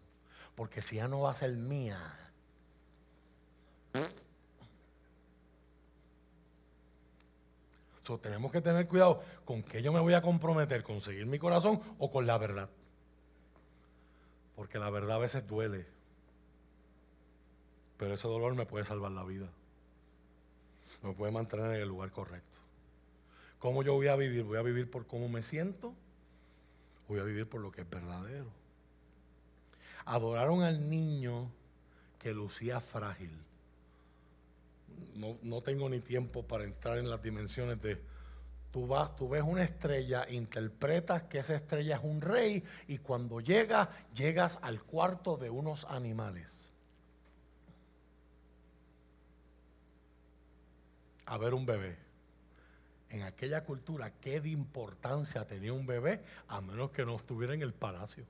Speaker 2: Porque si ya no va a ser mía. So, tenemos que tener cuidado con que yo me voy a comprometer, con seguir mi corazón o con la verdad. Porque la verdad a veces duele. Pero ese dolor me puede salvar la vida. Me puede mantener en el lugar correcto. ¿Cómo yo voy a vivir? ¿Voy a vivir por cómo me siento? Voy a vivir por lo que es verdadero. Adoraron al niño que lucía frágil. No, no, tengo ni tiempo para entrar en las dimensiones de tú vas, tú ves una estrella, interpretas que esa estrella es un rey y cuando llega, llegas al cuarto de unos animales. A ver un bebé. En aquella cultura, ¿qué de importancia tenía un bebé a menos que no estuviera en el palacio?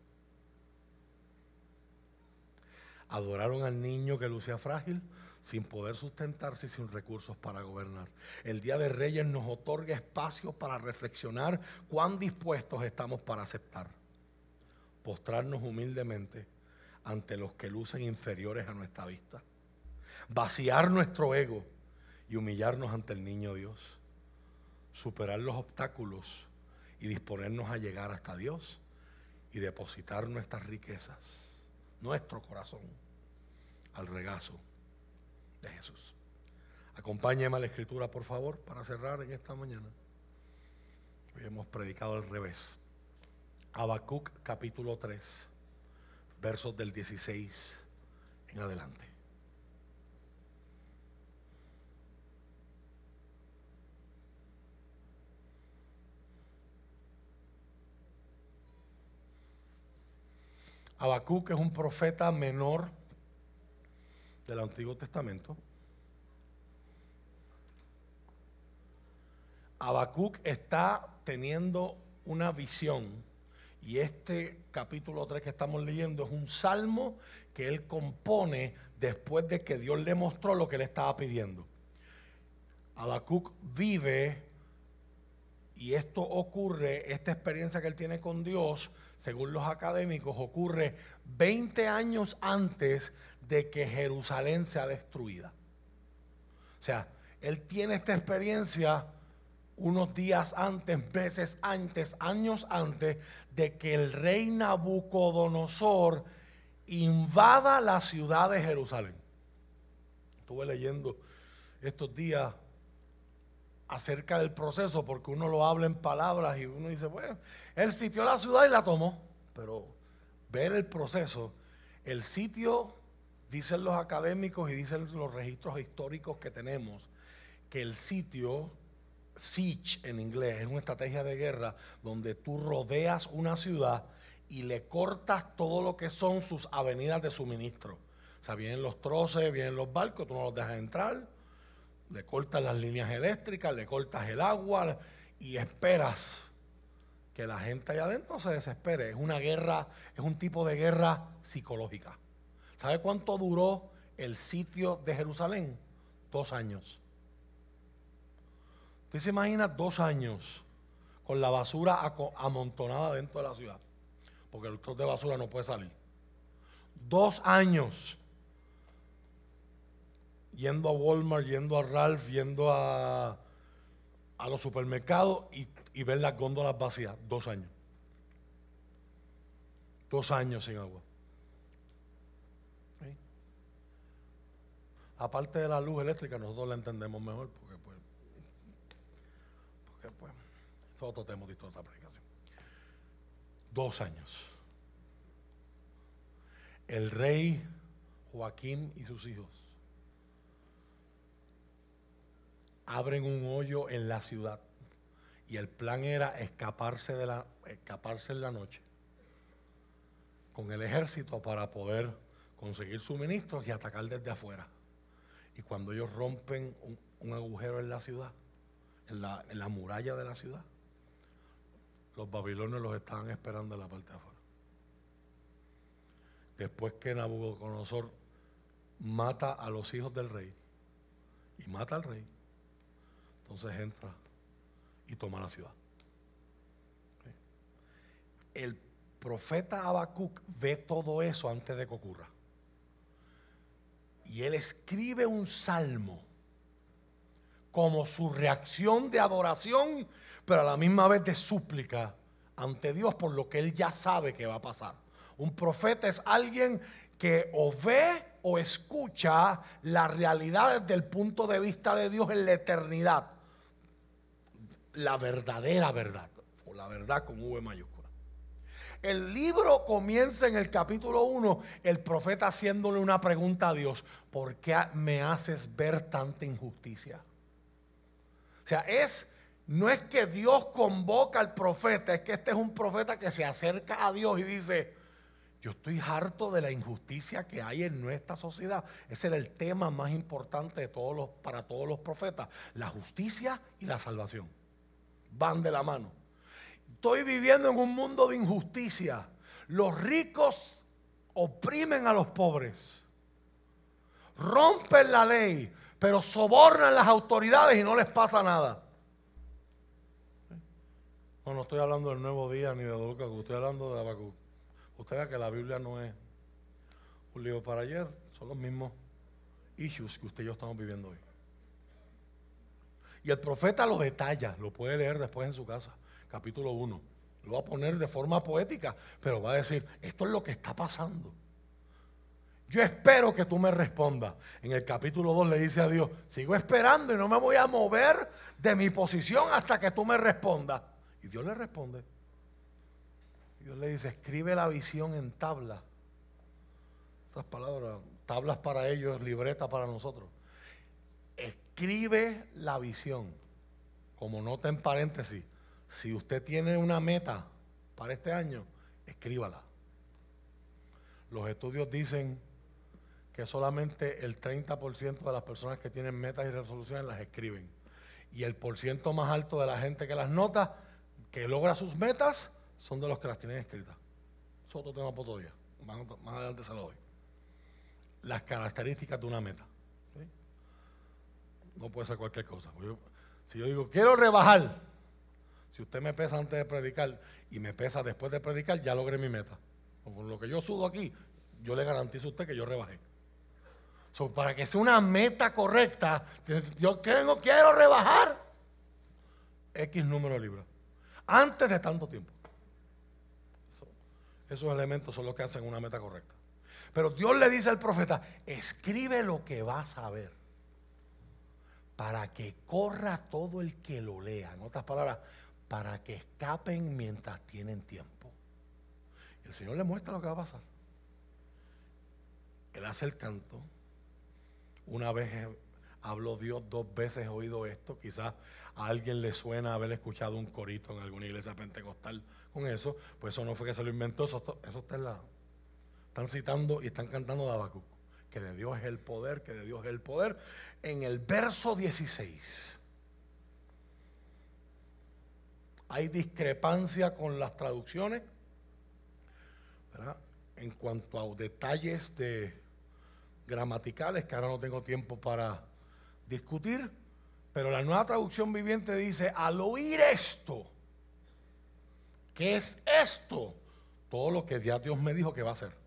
Speaker 2: Adoraron al niño que lucía frágil, sin poder sustentarse y sin recursos para gobernar. El Día de Reyes nos otorga espacio para reflexionar cuán dispuestos estamos para aceptar, postrarnos humildemente ante los que lucen inferiores a nuestra vista, vaciar nuestro ego y humillarnos ante el niño Dios, superar los obstáculos y disponernos a llegar hasta Dios y depositar nuestras riquezas, nuestro corazón, al regazo de Jesús. Acompáñeme a la escritura, por favor, para cerrar en esta mañana. Hoy hemos predicado al revés. Habacuc capítulo 3, versos del 16 en adelante. Habacuc es un profeta menor del Antiguo Testamento. Habacuc está teniendo una visión y este capítulo 3 que estamos leyendo es un salmo que él compone después de que Dios le mostró lo que le estaba pidiendo. Habacuc vive y esto ocurre, esta experiencia que él tiene con Dios, según los académicos, ocurre 20 años antes de que Jerusalén sea destruida. O sea, él tiene esta experiencia unos días antes, meses antes, años antes de que el rey Nabucodonosor invada la ciudad de Jerusalén. Estuve leyendo estos días acerca del proceso porque uno lo habla en palabras y uno dice, bueno, él sitió la ciudad y la tomó, pero ver el proceso, el sitio Dicen los académicos y dicen los registros históricos que tenemos que el sitio, siege en inglés, es una estrategia de guerra donde tú rodeas una ciudad y le cortas todo lo que son sus avenidas de suministro. O sea, vienen los troces, vienen los barcos, tú no los dejas entrar, le cortas las líneas eléctricas, le cortas el agua y esperas que la gente allá adentro se desespere. Es una guerra, es un tipo de guerra psicológica. ¿Sabe cuánto duró el sitio de Jerusalén? Dos años. Usted se imagina dos años con la basura amontonada dentro de la ciudad, porque el trozo de basura no puede salir. Dos años yendo a Walmart, yendo a Ralph, yendo a, a los supermercados y, y ver las góndolas vacías. Dos años. Dos años sin agua. aparte de la luz eléctrica, nosotros la entendemos mejor porque pues, porque pues, es otro tema de toda esta predicación. Dos años. El rey Joaquín y sus hijos abren un hoyo en la ciudad y el plan era escaparse, de la, escaparse en la noche con el ejército para poder conseguir suministros y atacar desde afuera. Y cuando ellos rompen un, agujero en la ciudad, en la, muralla de la ciudad, los babilonios los estaban esperando en la parte de afuera. Después que Nabucodonosor mata a los hijos del rey y mata al rey. Entonces entra y toma la ciudad. El profeta Habacuc ve todo eso antes de que ocurra. Y él escribe un salmo como su reacción de adoración, pero a la misma vez de súplica ante Dios por lo que él ya sabe que va a pasar. Un profeta es alguien que o ve o escucha la realidad desde el punto de vista de Dios en la eternidad. La verdadera verdad, o la verdad con V mayúscula. El libro comienza en el capítulo 1, el profeta haciéndole una pregunta a Dios, ¿por qué me haces ver tanta injusticia? O sea, es no es que Dios convoca al profeta, es que este es un profeta que se acerca a Dios y dice, yo estoy harto de la injusticia que hay en nuestra sociedad. Ese era el tema más importante de todos los, para todos los profetas. La justicia y la salvación. Van de la mano. Estoy viviendo en un mundo de injusticia. Los ricos oprimen a los pobres. Rompen la ley, pero sobornan las autoridades y no les pasa nada. No, no estoy hablando del nuevo día ni de Lucas, estoy hablando de Habacuc. Usted vea que la Biblia no es un libro para ayer, son los mismos issues que usted y yo estamos viviendo hoy. Y el profeta lo detalla, lo puede leer después en su casa, capítulo 1. Lo va a poner de forma poética, pero va a decir, esto es lo que está pasando. Yo espero que tú me respondas. En el capítulo 2 le dice a Dios, sigo esperando y no me voy a mover de mi posición hasta que tú me respondas. Y Dios le responde. Dios le dice, escribe la visión en tabla. Estas palabras, tablas para ellos, libreta para nosotros. Escribe la visión. Como nota en paréntesis, si usted tiene una meta para este año, escríbala. Los estudios dicen que solamente el 30% de las personas que tienen metas y resoluciones las escriben. Y el porciento más alto de la gente que las nota que logra sus metas son de los que las tienen escritas. Eso es otro tema para otro día. Más, adelante se lo doy. Las características de una meta. No puede ser cualquier cosa. si yo digo, quiero rebajar, si usted me pesa antes de predicar y me pesa después de predicar, ya logré mi meta. Con lo que yo sudo aquí, yo le garantizo a usted que yo rebajé. para que sea una meta correcta, yo tengo, quiero rebajar X número de libras antes de tanto tiempo. esos elementos son los que hacen una meta correcta. Pero Dios le dice al profeta, escribe lo que vas a ver para que corra todo el que lo lea. En otras palabras, para que escapen mientras tienen tiempo. el Señor le muestra lo que va a pasar. Él hace el canto. Una vez habló Dios, dos veces he oído esto. Quizás a alguien le suena haber escuchado un corito en alguna iglesia pentecostal con eso, pues eso no fue que se lo inventó, eso, está en la... Están citando y están cantando de que de Dios es el poder, que de Dios es el poder. En el verso 16 hay discrepancia con las traducciones, En cuanto a detalles de gramaticales, que ahora no tengo tiempo para discutir, pero la nueva traducción viviente dice, al oír esto, ¿qué es esto? Todo lo que ya Dios me dijo que va a hacer.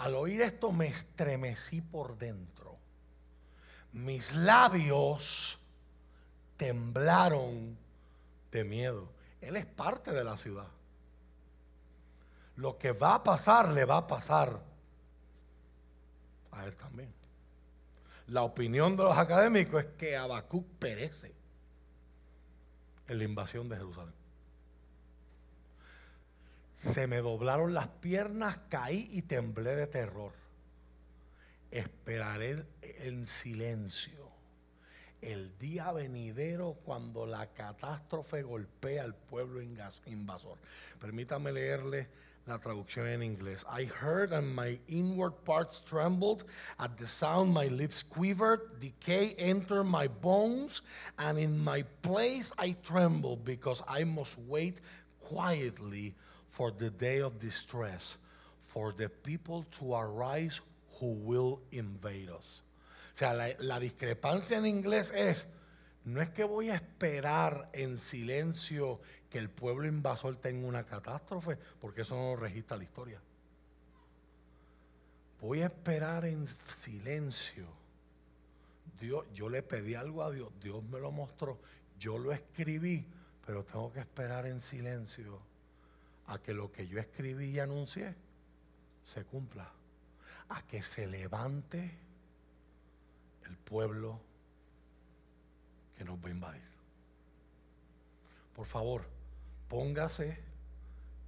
Speaker 2: Al oír esto me estremecí por dentro. Mis labios temblaron de miedo. Él es parte de la ciudad. Lo que va a pasar le va a pasar a él también. La opinión de los académicos es que Habacuc perece en la invasión de Jerusalén. Se me doblaron las piernas, caí y temblé de terror. Esperaré en silencio el día venidero cuando la catástrofe golpea al pueblo invasor. Permítame leerle la traducción en inglés. I heard and my inward parts trembled. At the sound, my lips quivered. Decay entered my bones, and in my place I trembled because I must wait quietly for the day of distress, for the people to arise who will invade us. O sea, la, la discrepancia en inglés es, no es que voy a esperar en silencio que el pueblo invasor tenga una catástrofe, porque eso no registra la historia. Voy a esperar en silencio. Dios, yo le pedí algo a Dios, Dios me lo mostró, yo lo escribí, pero tengo que esperar en silencio a que lo que yo escribí y anuncié se cumpla, a que se levante el pueblo que nos va a invadir. Por favor, póngase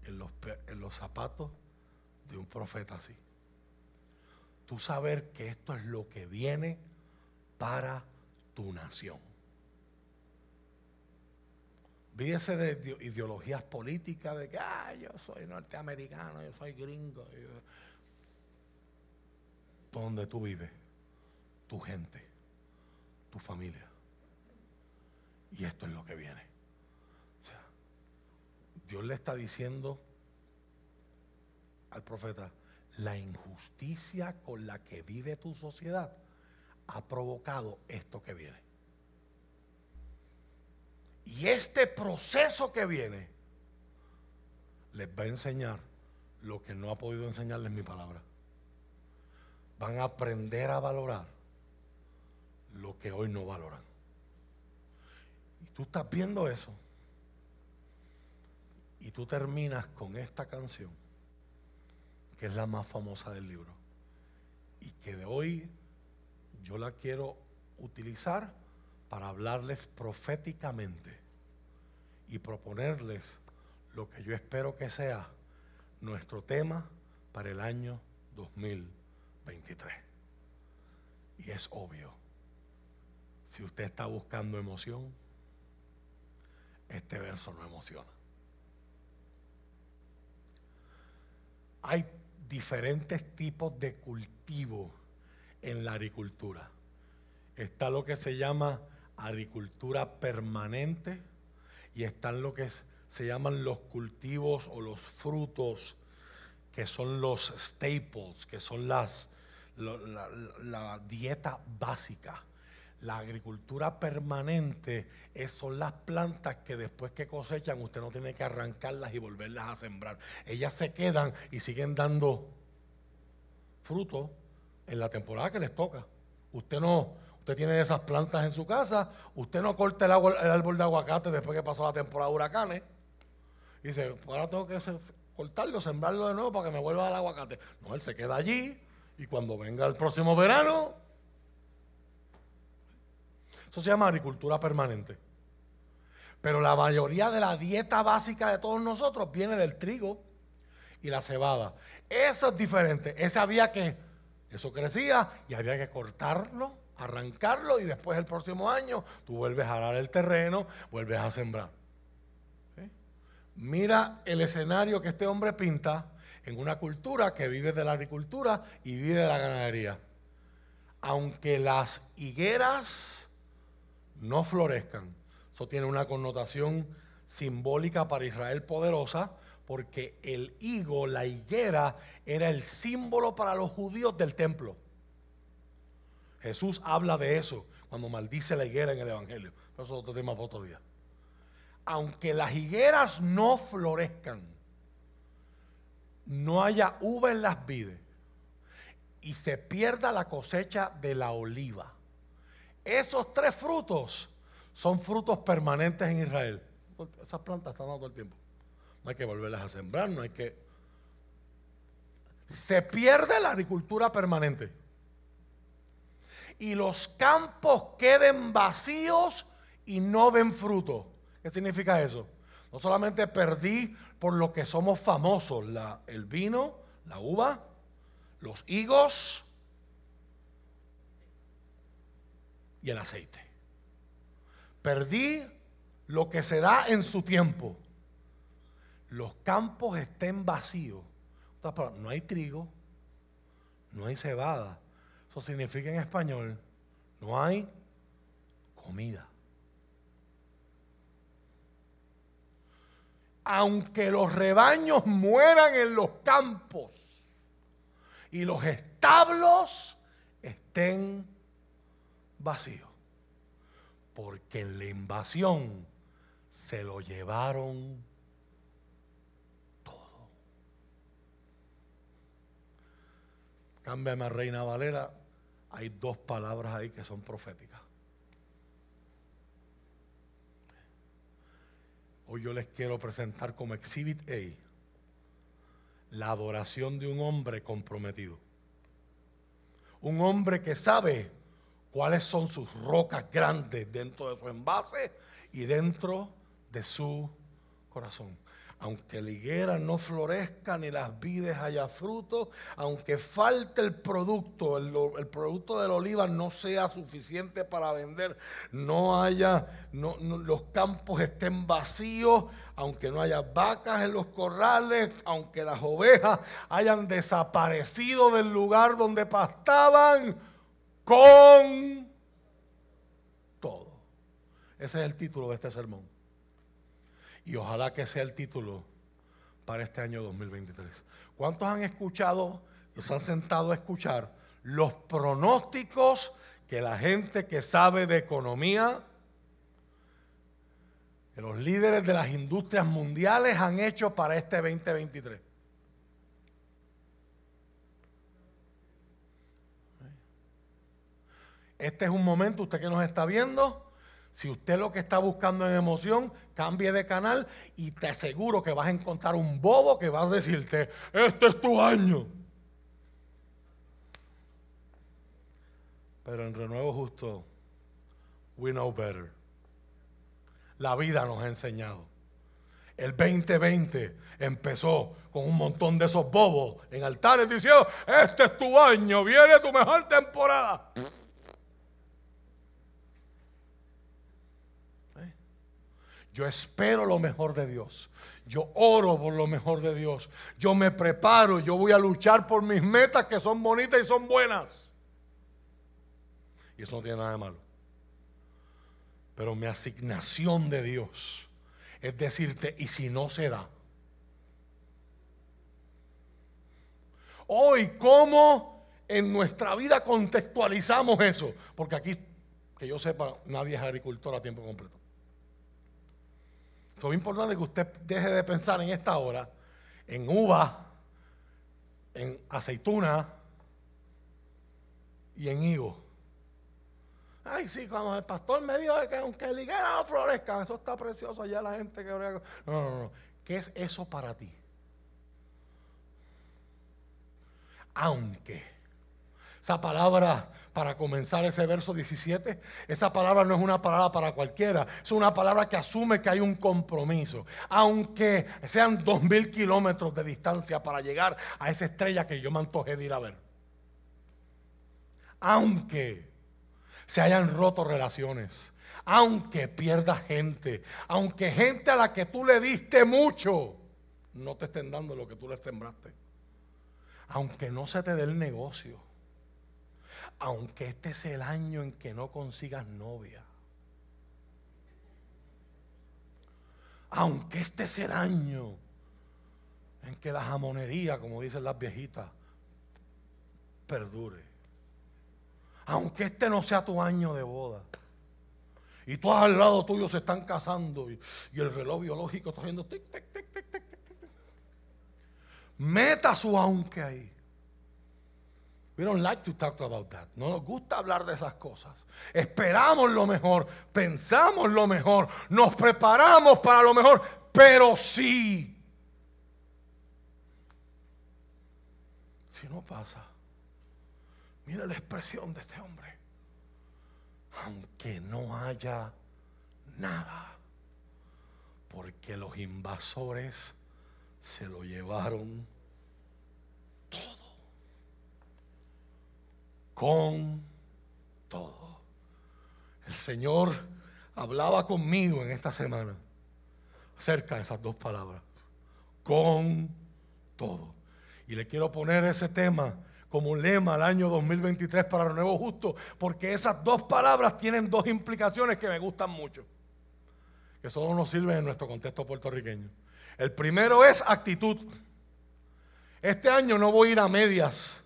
Speaker 2: en los, en los zapatos de un profeta así. Tú saber que esto es lo que viene para tu nación. Vídese de ideologías políticas de que ah, yo soy norteamericano, yo soy gringo. Donde tú vives, tu gente, tu familia. Y esto es lo que viene. O sea, Dios le está diciendo al profeta, la injusticia con la que vive tu sociedad ha provocado esto que viene. Y este proceso que viene les va a enseñar lo que no ha podido enseñarles mi palabra. Van a aprender a valorar lo que hoy no valoran. Y tú estás viendo eso. Y tú terminas con esta canción, que es la más famosa del libro. Y que de hoy yo la quiero utilizar para hablarles proféticamente y proponerles lo que yo espero que sea nuestro tema para el año 2023. Y es obvio, si usted está buscando emoción, este verso no emociona. Hay diferentes tipos de cultivo en la agricultura. Está lo que se llama agricultura permanente y están lo que se llaman los cultivos o los frutos que son los staples, que son las, la, dieta básica. La agricultura permanente son las plantas que después que cosechan usted no tiene que arrancarlas y volverlas a sembrar. Ellas se quedan y siguen dando fruto en la temporada que les toca. Usted no, Usted tiene esas plantas en su casa, usted no corta el, árbol de aguacate después que pasó la temporada de huracanes. Y dice, pues ahora tengo que cortarlo, sembrarlo de nuevo para que me vuelva el aguacate. No, él se queda allí y cuando venga el próximo verano, eso se llama agricultura permanente. Pero la mayoría de la dieta básica de todos nosotros viene del trigo y la cebada. Eso es diferente. Ese había que, eso crecía y había que cortarlo arrancarlo y después el próximo año tú vuelves a arar el terreno, vuelves a sembrar. Mira el escenario que este hombre pinta en una cultura que vive de la agricultura y vive de la ganadería. Aunque las higueras no florezcan, eso tiene una connotación simbólica para Israel poderosa, porque el higo, la higuera, era el símbolo para los judíos del templo. Jesús habla de eso cuando maldice la higuera en el Evangelio. Eso es otro tema para otro día. Aunque las higueras no florezcan, no haya uva en las vides y se pierda la cosecha de la oliva. Esos tres frutos son frutos permanentes en Israel. Esas plantas están dando todo el tiempo. No hay que volverlas a sembrar, no hay que... Se pierde la agricultura permanente y los campos queden vacíos y no den fruto. ¿Qué significa eso? No solamente perdí por lo que somos famosos, el vino, la uva, los higos y el aceite. Perdí lo que se da en su tiempo. Los campos estén vacíos. No hay trigo, no hay cebada, eso significa en español, no hay comida. Aunque los rebaños mueran en los campos y los establos estén vacío. Porque en la invasión se lo llevaron todo. Cámbiame Reina Valera. Hay dos palabras ahí que son proféticas. Hoy yo les quiero presentar como Exhibit A la adoración de un hombre comprometido. Un hombre que sabe cuáles son sus rocas grandes dentro de su envase y dentro de su corazón aunque la higuera no florezca ni las vides haya fruto, aunque falte el producto, el, producto del oliva no sea suficiente para vender, no haya, los campos estén vacíos, aunque no haya vacas en los corrales, aunque las ovejas hayan desaparecido del lugar donde pastaban, con todo. Ese es el título de este sermón. Y ojalá que sea el título para este año 2023. ¿Cuántos han escuchado, los han sentado a escuchar los pronósticos que la gente que sabe de economía, que los líderes de las industrias mundiales han hecho para este 2023? Este es un momento, usted que nos está viendo, si usted lo que está buscando en emoción, cambie de canal y te aseguro que vas a encontrar un bobo que va a decirte, este es tu año. Pero en Renuevo Justo, we know better. La vida nos ha enseñado. El 2020 empezó con un montón de esos bobos en altares diciendo, este es tu año, viene tu mejor temporada. Yo espero lo mejor de Dios. Yo oro por lo mejor de Dios. Yo me preparo. Yo voy a luchar por mis metas que son bonitas y son buenas. Y eso no tiene nada de malo. Pero mi asignación de Dios es decirte, ¿y si no se da? Hoy, ¿cómo en nuestra vida contextualizamos eso? Porque aquí, que yo sepa, nadie es agricultor a tiempo completo. Es importante que usted deje de pensar en esta hora en uva, en aceituna y en higo. Ay, sí, cuando el pastor me dijo que aunque el higuera no florezca, eso está precioso allá la gente que... No, no, no. ¿Qué es eso para ti? Aunque esa palabra para comenzar ese verso 17, esa palabra no es una palabra para cualquiera, es una palabra que asume que hay un compromiso. Aunque sean dos mil kilómetros de distancia para llegar a esa estrella que yo me antojé de ir a ver. Aunque se hayan roto relaciones, aunque pierdas gente, aunque gente a la que tú le diste mucho, no te estén dando lo que tú les sembraste. Aunque no se te dé el negocio aunque este es el año en que no consigas novia. Aunque este es el año en que la jamonería, como dicen las viejitas, perdure. Aunque este no sea tu año de boda. Y todos al lado tuyo se están casando y, el reloj biológico está haciendo tic, tic, tic, tic, tic, tic. Meta su aunque ahí. We don't like to talk about that. No nos gusta hablar de esas cosas. Esperamos lo mejor, pensamos lo mejor, nos preparamos para lo mejor, pero sí. Si no pasa, mira la expresión de este hombre. Aunque no haya nada, porque los invasores se lo llevaron con todo. El Señor hablaba conmigo en esta semana acerca de esas dos palabras, con todo. Y le quiero poner ese tema como lema al año 2023 para el nuevo justo, porque esas dos palabras tienen dos implicaciones que me gustan mucho, que solo nos sirven en nuestro contexto puertorriqueño. El primero es actitud. Este año no voy a ir a medias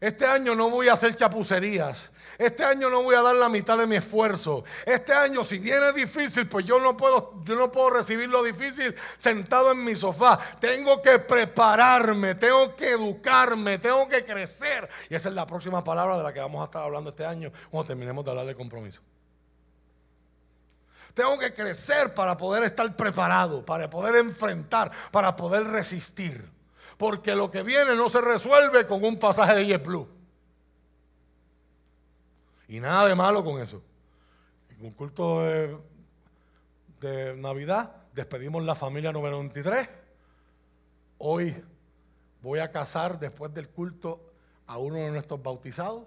Speaker 2: Este año no voy a hacer chapucerías. Este año no voy a dar la mitad de mi esfuerzo. Este año, si viene difícil, pues yo no puedo, recibir lo difícil sentado en mi sofá. Tengo que prepararme, tengo que educarme, tengo que crecer. Y esa es la próxima palabra de la que vamos a estar hablando este año cuando terminemos de hablar de compromiso. Tengo que crecer para poder estar preparado, para poder enfrentar, para poder resistir. Porque lo que viene no se resuelve con un pasaje de JetBlue. Y nada de malo con eso. En un culto de, Navidad despedimos la familia 93. Hoy voy a casar después del culto a uno de nuestros bautizados,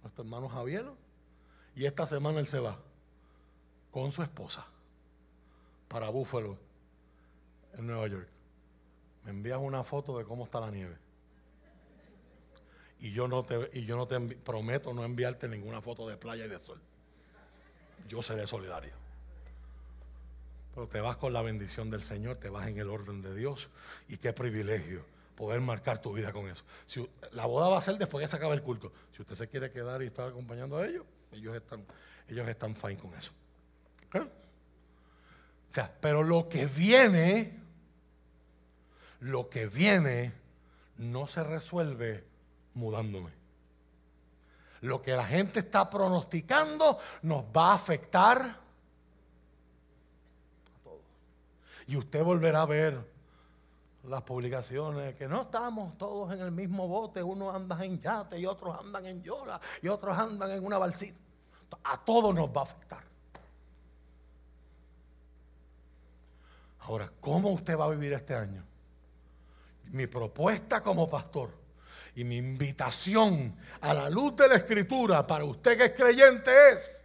Speaker 2: nuestro hermano Javier. Y esta semana él se va con su esposa para Buffalo, en Nueva York. Me envías una foto de cómo está la nieve y yo no te, y yo no te prometo no enviarte ninguna foto de playa y de sol. Yo seré solidario. Pero te vas con la bendición del Señor, te vas en el orden de Dios y qué privilegio poder marcar tu vida con eso. Si, la boda va a ser después que se acabe el culto. Si usted se quiere quedar y estar acompañando a ellos, ellos están, ellos están fine con eso. O sea, pero lo que viene, lo que viene no se resuelve mudándome. Lo que la gente está pronosticando nos va a afectar a todos. Y usted volverá a ver las publicaciones que no estamos todos en el mismo bote, unos andan en yate y otros andan en yola y otros andan en una balsita. A todos nos va a afectar. Ahora, ¿cómo usted va a vivir este año? Mi propuesta como pastor y mi invitación a la luz de la escritura para usted que es creyente es,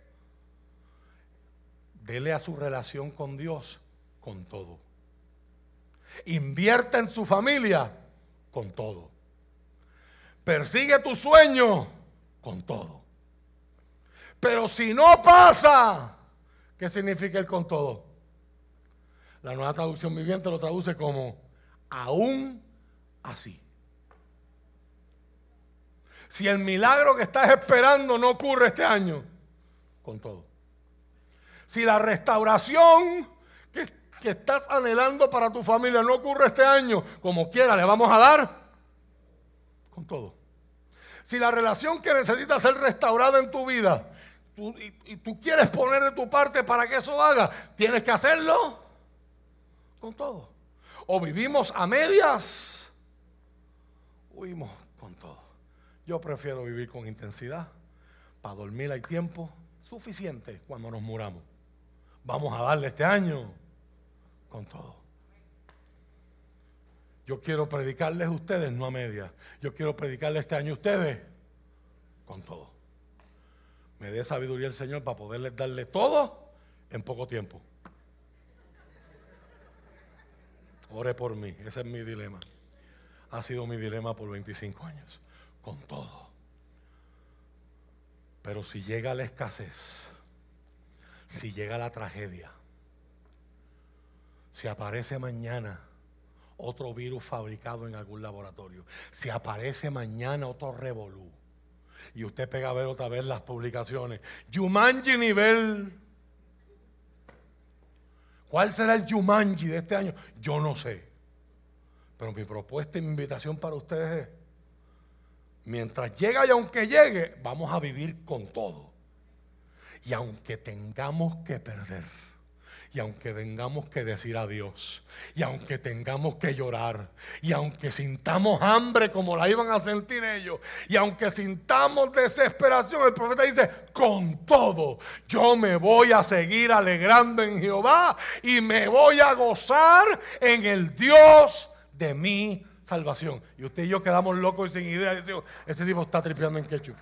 Speaker 2: dele a su relación con Dios con todo. Invierta en su familia con todo. Persigue tu sueño con todo. Pero si no pasa, ¿qué significa el con todo? La nueva traducción viviente lo traduce como aún así. Si el milagro que estás esperando no ocurre este año, con todo. Si la restauración que, que estás anhelando para tu familia no ocurre este año, como quiera, le vamos a dar con todo. Si la relación que necesita ser restaurada en tu vida y, y, tú quieres poner de tu parte para que eso haga, tienes que hacerlo con todo. O vivimos a medias, huimos con todo. Yo prefiero vivir con intensidad. Para dormir hay tiempo suficiente cuando nos muramos. Vamos a darle este año con todo. Yo quiero predicarles a ustedes, no a media. Yo quiero predicarles este año a ustedes con todo. Me dé sabiduría el Señor para poderles darle todo en poco tiempo. Ore por mí, ese es mi dilema. Ha sido mi dilema por 25 años con todo. Pero si llega la escasez, si llega la tragedia, si aparece mañana otro virus fabricado en algún laboratorio, si aparece mañana otro revolú, y usted pega a ver otra vez las publicaciones, Yumanji nivel. ¿Cuál será el Yumanji de este año? Yo no sé. Pero mi propuesta y mi invitación para ustedes es Mientras llega y aunque llegue, vamos a vivir con todo. Y aunque tengamos que perder, y aunque tengamos que decir adiós, y aunque tengamos que llorar, y aunque sintamos hambre como la iban a sentir ellos, y aunque sintamos desesperación, el profeta dice, con todo, yo me voy a seguir alegrando en Jehová y me voy a gozar en el Dios de mi salvación. Y usted y yo quedamos locos y sin idea. Este tipo está tripeando en ketchup.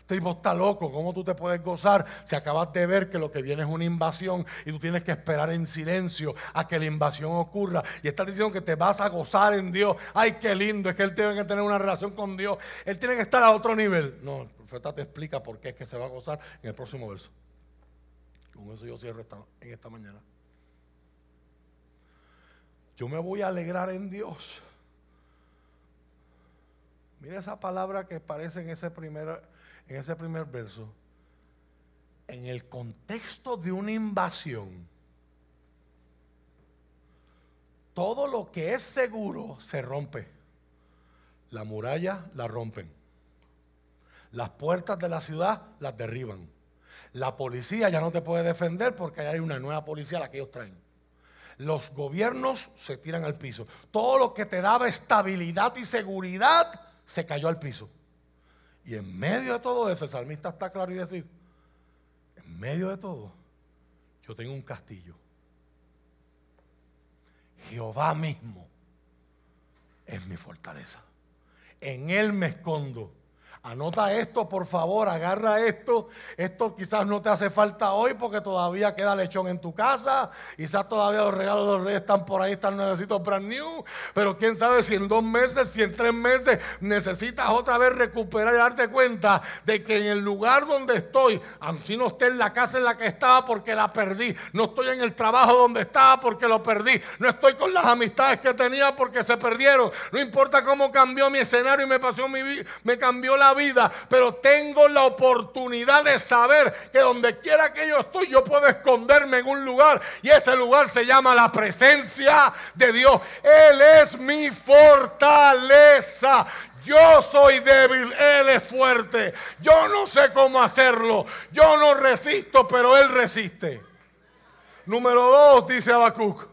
Speaker 2: Este tipo está loco. ¿Cómo tú te puedes gozar si acabas de ver que lo que viene es una invasión y tú tienes que esperar en silencio a que la invasión ocurra? Y estás diciendo que te vas a gozar en Dios. Ay, qué lindo. Es que él tiene que tener una relación con Dios. Él tiene que estar a otro nivel. No, el profeta te explica por qué es que se va a gozar en el próximo verso. Con eso yo cierro en esta mañana. Yo me voy a alegrar en Dios. Mira esa palabra que aparece en ese primer, en ese primer verso. En el contexto de una invasión, todo lo que es seguro se rompe. La muralla la rompen. Las puertas de la ciudad las derriban. La policía ya no te puede defender porque hay una nueva policía la que ellos traen. Los gobiernos se tiran al piso. Todo lo que te daba estabilidad y seguridad se cayó al piso. Y en medio de todo eso, el salmista está claro y decir, en medio de todo, yo tengo un castillo. Jehová mismo es mi fortaleza. En Él me escondo. Anota esto, por favor, agarra esto. Esto quizás no te hace falta hoy porque todavía queda lechón en tu casa. Quizás todavía los regalos de los reyes están por ahí, están necesitos brand new. Pero quién sabe si en dos meses, si en tres meses necesitas otra vez recuperar y darte cuenta de que en el lugar donde estoy, si no esté en la casa en la que estaba porque la perdí. No estoy en el trabajo donde estaba porque lo perdí. No estoy con las amistades que tenía porque se perdieron. No importa cómo cambió mi escenario y me pasó mi vida, me cambió la vida, pero tengo la oportunidad de saber que donde quiera que yo estoy, yo puedo esconderme en un lugar y ese lugar se llama la presencia de Dios. Él es mi fortaleza. Yo soy débil, Él es fuerte. Yo no sé cómo hacerlo. Yo no resisto, pero Él resiste. Número dos, dice Habacuc.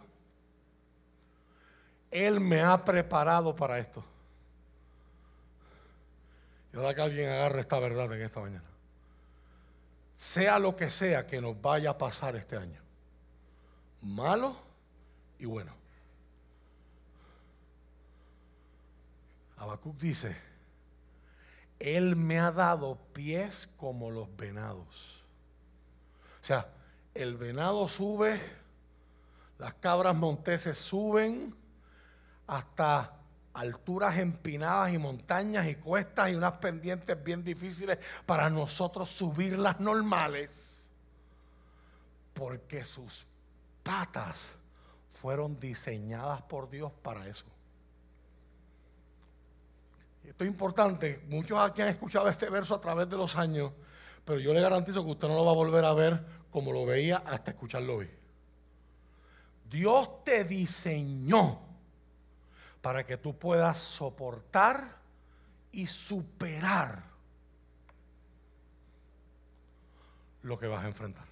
Speaker 2: Él me ha preparado para esto. Y ahora que alguien agarre esta verdad en esta mañana. Sea lo que sea que nos vaya a pasar este año, malo y bueno. Habacuc dice, Él me ha dado pies como los venados. O sea, el venado sube, las cabras monteses suben hasta alturas empinadas y montañas y cuestas y unas pendientes bien difíciles para nosotros subir las normales. Porque sus patas fueron diseñadas por Dios para eso. Esto es importante. Muchos aquí han escuchado este verso a través de los años, pero yo le garantizo que usted no lo va a volver a ver como lo veía hasta escucharlo hoy. Dios te diseñó para que tú puedas soportar y superar lo que vas a enfrentar.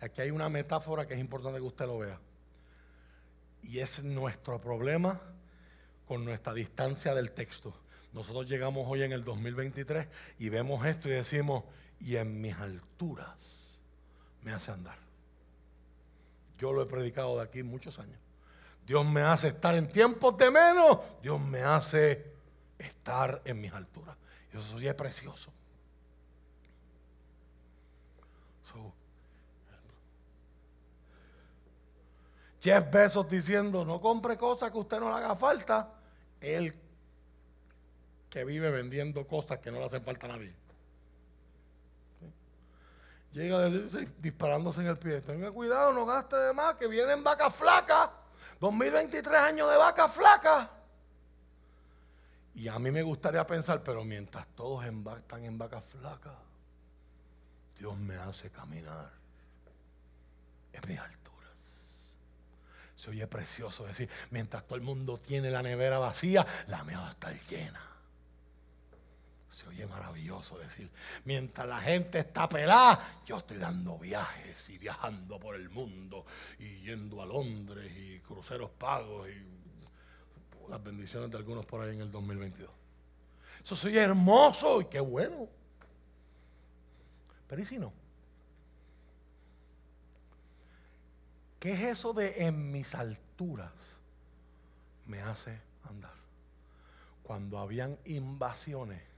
Speaker 2: Aquí hay una metáfora que es importante que usted lo vea. Y es nuestro problema con nuestra distancia del texto. Nosotros llegamos hoy en el 2023 y vemos esto y decimos, y en mis alturas me hace andar. Yo lo he predicado de aquí muchos años. Dios me hace estar en tiempos de menos. Dios me hace estar en mis alturas. Eso ya es precioso. Jeff Bezos diciendo, no compre cosas que usted no le haga falta. Él que vive vendiendo cosas que no le hacen falta a nadie. Llega disparándose en el pie. Tenga cuidado, no gaste de más, que vienen vacas flacas. 2023 años de vaca flaca. Y a mí me gustaría pensar, pero mientras todos están en vaca flaca, Dios me hace caminar en mis alturas. Se oye precioso decir, mientras todo el mundo tiene la nevera vacía, la mía va a estar llena. Se oye maravilloso decir, mientras la gente está pelada, yo estoy dando viajes y viajando por el mundo y yendo a Londres y cruceros pagos y las bendiciones de algunos por ahí en el 2022. Eso se oye hermoso y qué bueno. Pero ¿y si no? ¿Qué es eso de en mis alturas me hace andar? Cuando habían invasiones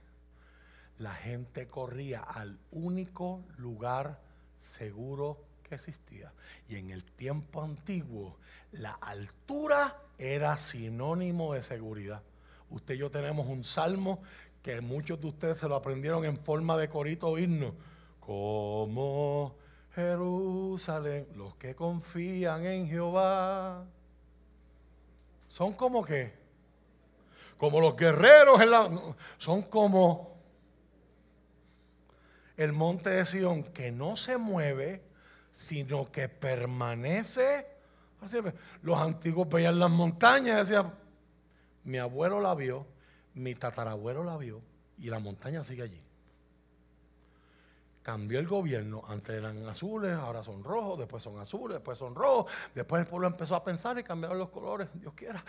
Speaker 2: la gente corría al único lugar seguro que existía. Y en el tiempo antiguo, la altura era sinónimo de seguridad. Usted y yo tenemos un salmo que muchos de ustedes se lo aprendieron en forma de corito o himno. Como Jerusalén, los que confían en Jehová. Son como que, como los guerreros en la, son como el monte de Sion que no se mueve, sino que permanece. Los antiguos veían las montañas y decían, mi abuelo la vio, mi tatarabuelo la vio y la montaña sigue allí. Cambió el gobierno, antes eran azules, ahora son rojos, después son azules, después son rojos, después el pueblo empezó a pensar y cambiaron los colores, Dios quiera.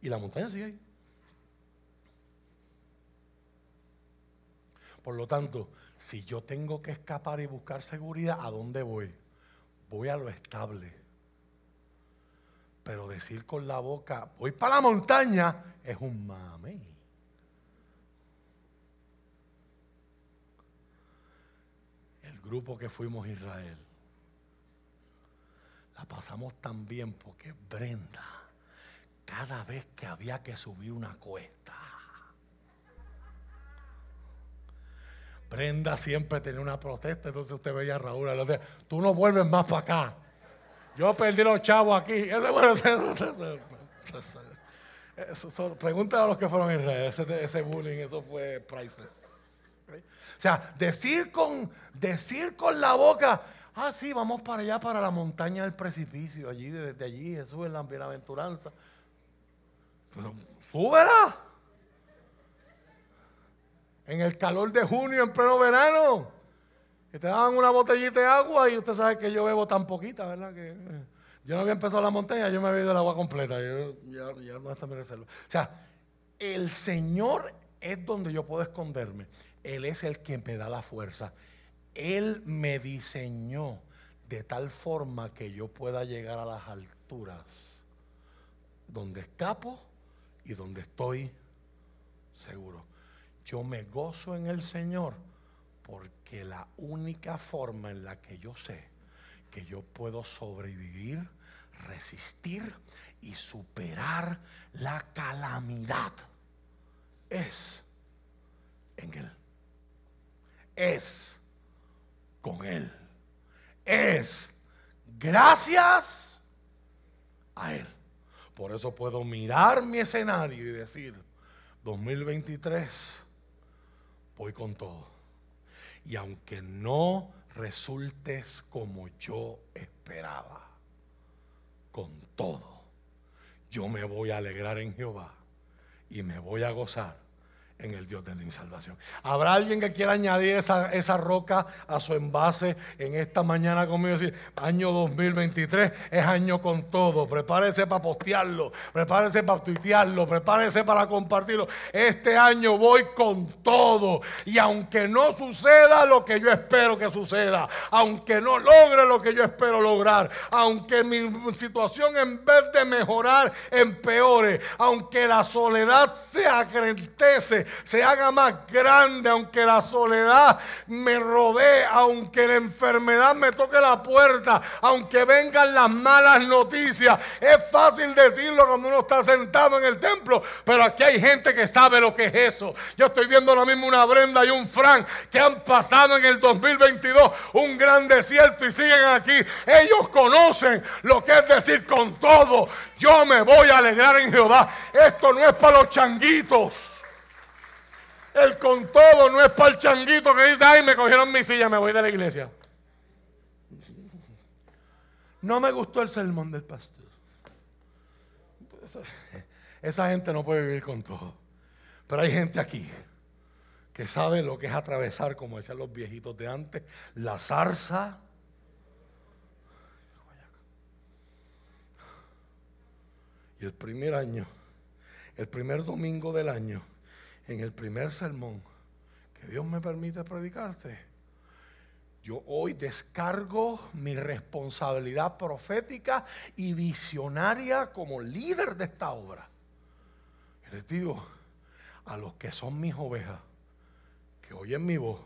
Speaker 2: Y la montaña sigue ahí. Por lo tanto, si yo tengo que escapar y buscar seguridad, ¿a dónde voy? Voy a lo estable. Pero decir con la boca, voy para la montaña, es un mame. El grupo que fuimos a Israel, la pasamos tan bien porque Brenda, cada vez que había que subir una cuesta, Brenda siempre tenía una protesta, entonces usted veía a Raúl, le tú no vuelves más para acá. Yo perdí los chavos aquí. Pregúntale a los que fueron en Israel, ese, ese bullying, eso fue priceless. O sea, decir con, decir con la boca, ah, sí, vamos para allá, para la montaña del precipicio, allí, desde allí, Jesús en la bienaventuranza. Pero, súbela en el calor de junio, en pleno verano. Que te daban una botellita de agua y usted sabe que yo bebo tan poquita, ¿verdad? Que eh, yo no había empezado la montaña, yo me había ido el agua completa. Yo, ya, ya no está mi reserva. O sea, el Señor es donde yo puedo esconderme. Él es el que me da la fuerza. Él me diseñó de tal forma que yo pueda llegar a las alturas donde escapo y donde estoy seguro. Yo me gozo en el Señor porque la única forma en la que yo sé que yo puedo sobrevivir, resistir y superar la calamidad es en Él. Es con Él. Es gracias a Él. Por eso puedo mirar mi escenario y decir, 2023 voy con todo. Y aunque no resultes como yo esperaba, con todo, yo me voy a alegrar en Jehová y me voy a gozar en el Dios de mi salvación. ¿Habrá alguien que quiera añadir esa, esa, roca a su envase en esta mañana conmigo? Decir, año 2023 es año con todo. Prepárese para postearlo, prepárese para tuitearlo, prepárese para compartirlo. Este año voy con todo. Y aunque no suceda lo que yo espero que suceda, aunque no logre lo que yo espero lograr, aunque mi situación en vez de mejorar empeore, aunque la soledad se acrentece, se haga más grande, aunque la soledad me rodee, aunque la enfermedad me toque la puerta, aunque vengan las malas noticias. Es fácil decirlo cuando uno está sentado en el templo, pero aquí hay gente que sabe lo que es eso. Yo estoy viendo ahora mismo una Brenda y un Frank que han pasado en el 2022 un gran desierto y siguen aquí. Ellos conocen lo que es decir con todo. Yo me voy a alegrar en Jehová. Esto no es para los changuitos. El con todo no es para el changuito que dice, ay, me cogieron mi silla, me voy de la iglesia. No me gustó el sermón del pastor. Esa gente no puede vivir con todo. Pero hay gente aquí que sabe lo que es atravesar, como decían los viejitos de antes, la zarza. Y el primer año, el primer domingo del año, en el primer sermón que Dios me permite predicarte, yo hoy descargo mi responsabilidad profética y visionaria como líder de esta obra. Y les digo a los que son mis ovejas, que oyen mi voz,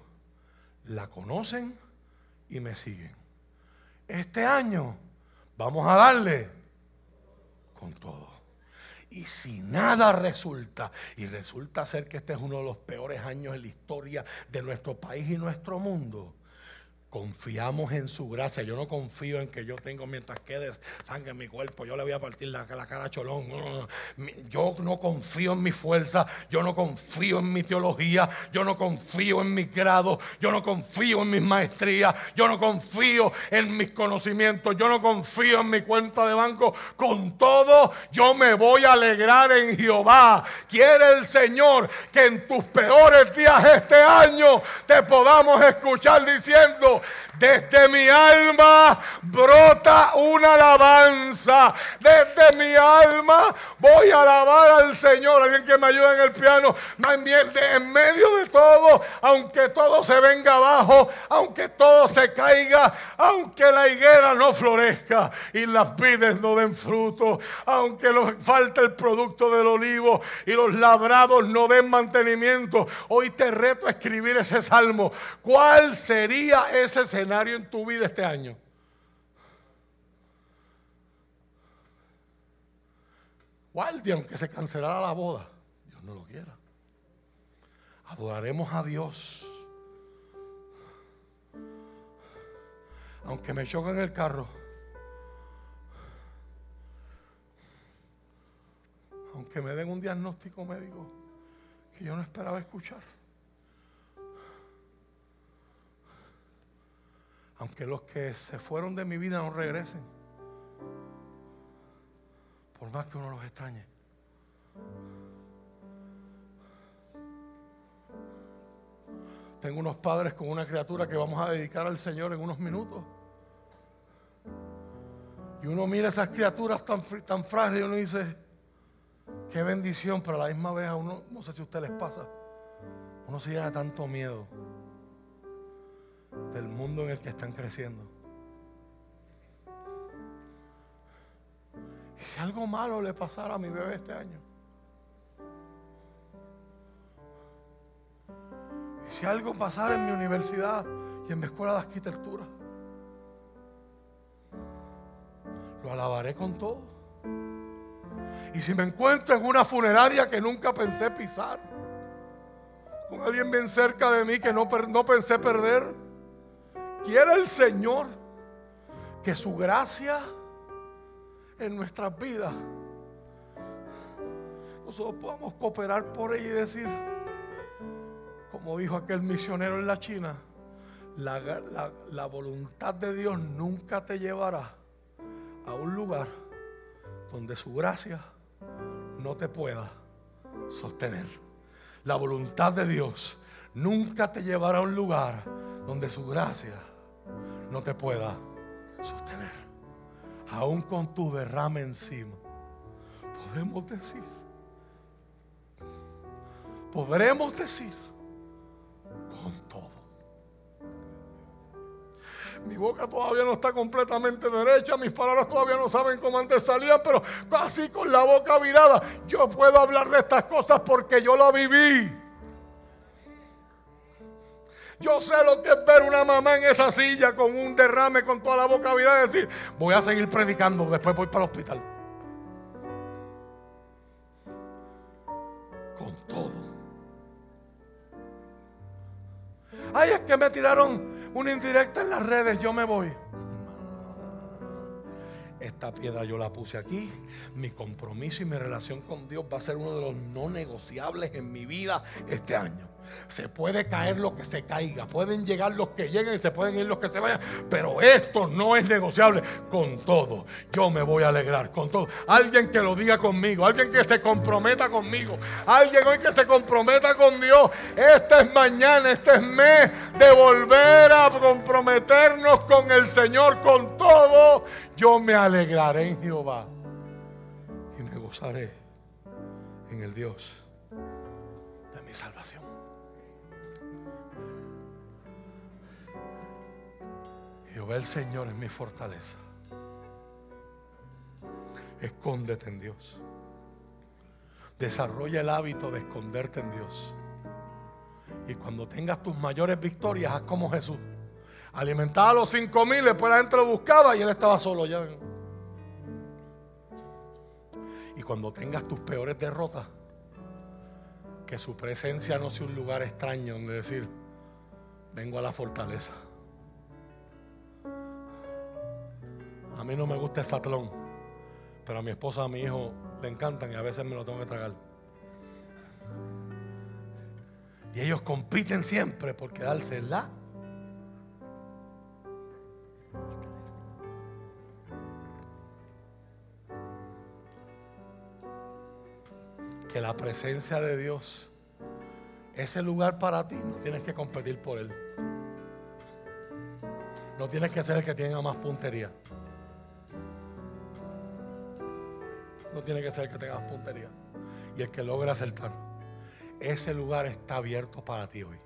Speaker 2: la conocen y me siguen. Este año vamos a darle con todo. Y si nada resulta, y resulta ser que este es uno de los peores años en la historia de nuestro país y nuestro mundo, Confiamos en su gracia. Yo no confío en que yo tengo mientras quede sangre en mi cuerpo. Yo le voy a partir la, cara a Cholón. Yo no confío en mi fuerza. Yo no confío en mi teología. Yo no confío en mis grados. Yo no confío en mis maestrías. Yo no confío en mis conocimientos. Yo no confío en mi cuenta de banco. Con todo, yo me voy a alegrar en Jehová. Quiere el Señor que en tus peores días este año te podamos escuchar diciendo desde mi alma brota una alabanza. Desde mi alma voy a alabar al Señor. Alguien que me ayude en el piano. En medio de todo, aunque todo se venga abajo, aunque todo se caiga, aunque la higuera no florezca y las vides no den fruto, aunque falte el producto del olivo y los labrados no den mantenimiento. Hoy te reto a escribir ese salmo. ¿Cuál sería ese ese escenario en tu vida este año? Waldi, aunque se cancelara la boda, Dios no lo quiera. Adoraremos a Dios. Aunque me choquen el carro. Aunque me den un diagnóstico médico que yo no esperaba escuchar. Aunque los que se fueron de mi vida no regresen, por más que uno los extrañe. Tengo unos padres con una criatura que vamos a dedicar al Señor en unos minutos. Y uno mira esas criaturas tan, tan frágiles y uno dice, qué bendición, pero a la misma vez a uno, no sé si a usted les pasa, uno se llena tanto miedo del en el que están creciendo. Y si algo malo le pasara a mi bebé este año. Y si algo pasara en mi universidad y en mi escuela de arquitectura. Lo alabaré con todo. Y si me encuentro en una funeraria que nunca pensé pisar, con alguien bien cerca de mí que no, no pensé perder, Quiere el Señor que su gracia en nuestras vidas nosotros podamos cooperar por ella y decir, como dijo aquel misionero en la China, la, la voluntad de Dios nunca te llevará a un lugar donde su gracia no te pueda sostener. La voluntad de Dios nunca te llevará a un lugar donde su gracia no te pueda sostener. Aún con tu derrame encima, podemos decir, podremos decir con todo. Mi boca todavía no está completamente derecha, mis palabras todavía no saben cómo antes salían, pero casi con la boca virada, yo puedo hablar de estas cosas porque yo lo viví. Yo sé lo que es ver una mamá en esa silla con un derrame, con toda la boca abierta y decir, voy a seguir predicando, después voy para el hospital. Con todo. Ay, es que me tiraron una indirecta en las redes, yo me voy. Esta piedra yo la puse aquí. Mi compromiso y mi relación con Dios va a ser uno de los no negociables en mi vida este año. Se puede caer lo que se caiga, pueden llegar los que lleguen y se pueden ir los que se vayan, pero esto no es negociable con todo. Yo me voy a alegrar con todo. Alguien que lo diga conmigo, alguien que se comprometa conmigo, alguien hoy que se comprometa con Dios. Este es mañana, este es mes de volver a comprometernos con el Señor, con todo. Yo me alegraré en Jehová y me gozaré en el Dios de mi salvación. Jehová el Señor es mi fortaleza. Escóndete en Dios. Desarrolla el hábito de esconderte en Dios. Y cuando tengas tus mayores victorias, haz como Jesús. Alimentaba a los cinco mil, después la gente lo buscaba y él estaba solo ya. Y cuando tengas tus peores derrotas, que su presencia no sea un lugar extraño donde decir, vengo a la fortaleza A mí no me gusta el satlón, pero a mi esposa, a mi hijo le encantan y a veces me lo tengo que tragar. Y ellos compiten siempre por quedarse la. Que la presencia de Dios, ese lugar para ti, no tienes que competir por él. No tienes que ser el que tenga más puntería. No tiene que ser que tenga más puntería. Y el que logre acertar. Ese lugar está abierto para ti hoy.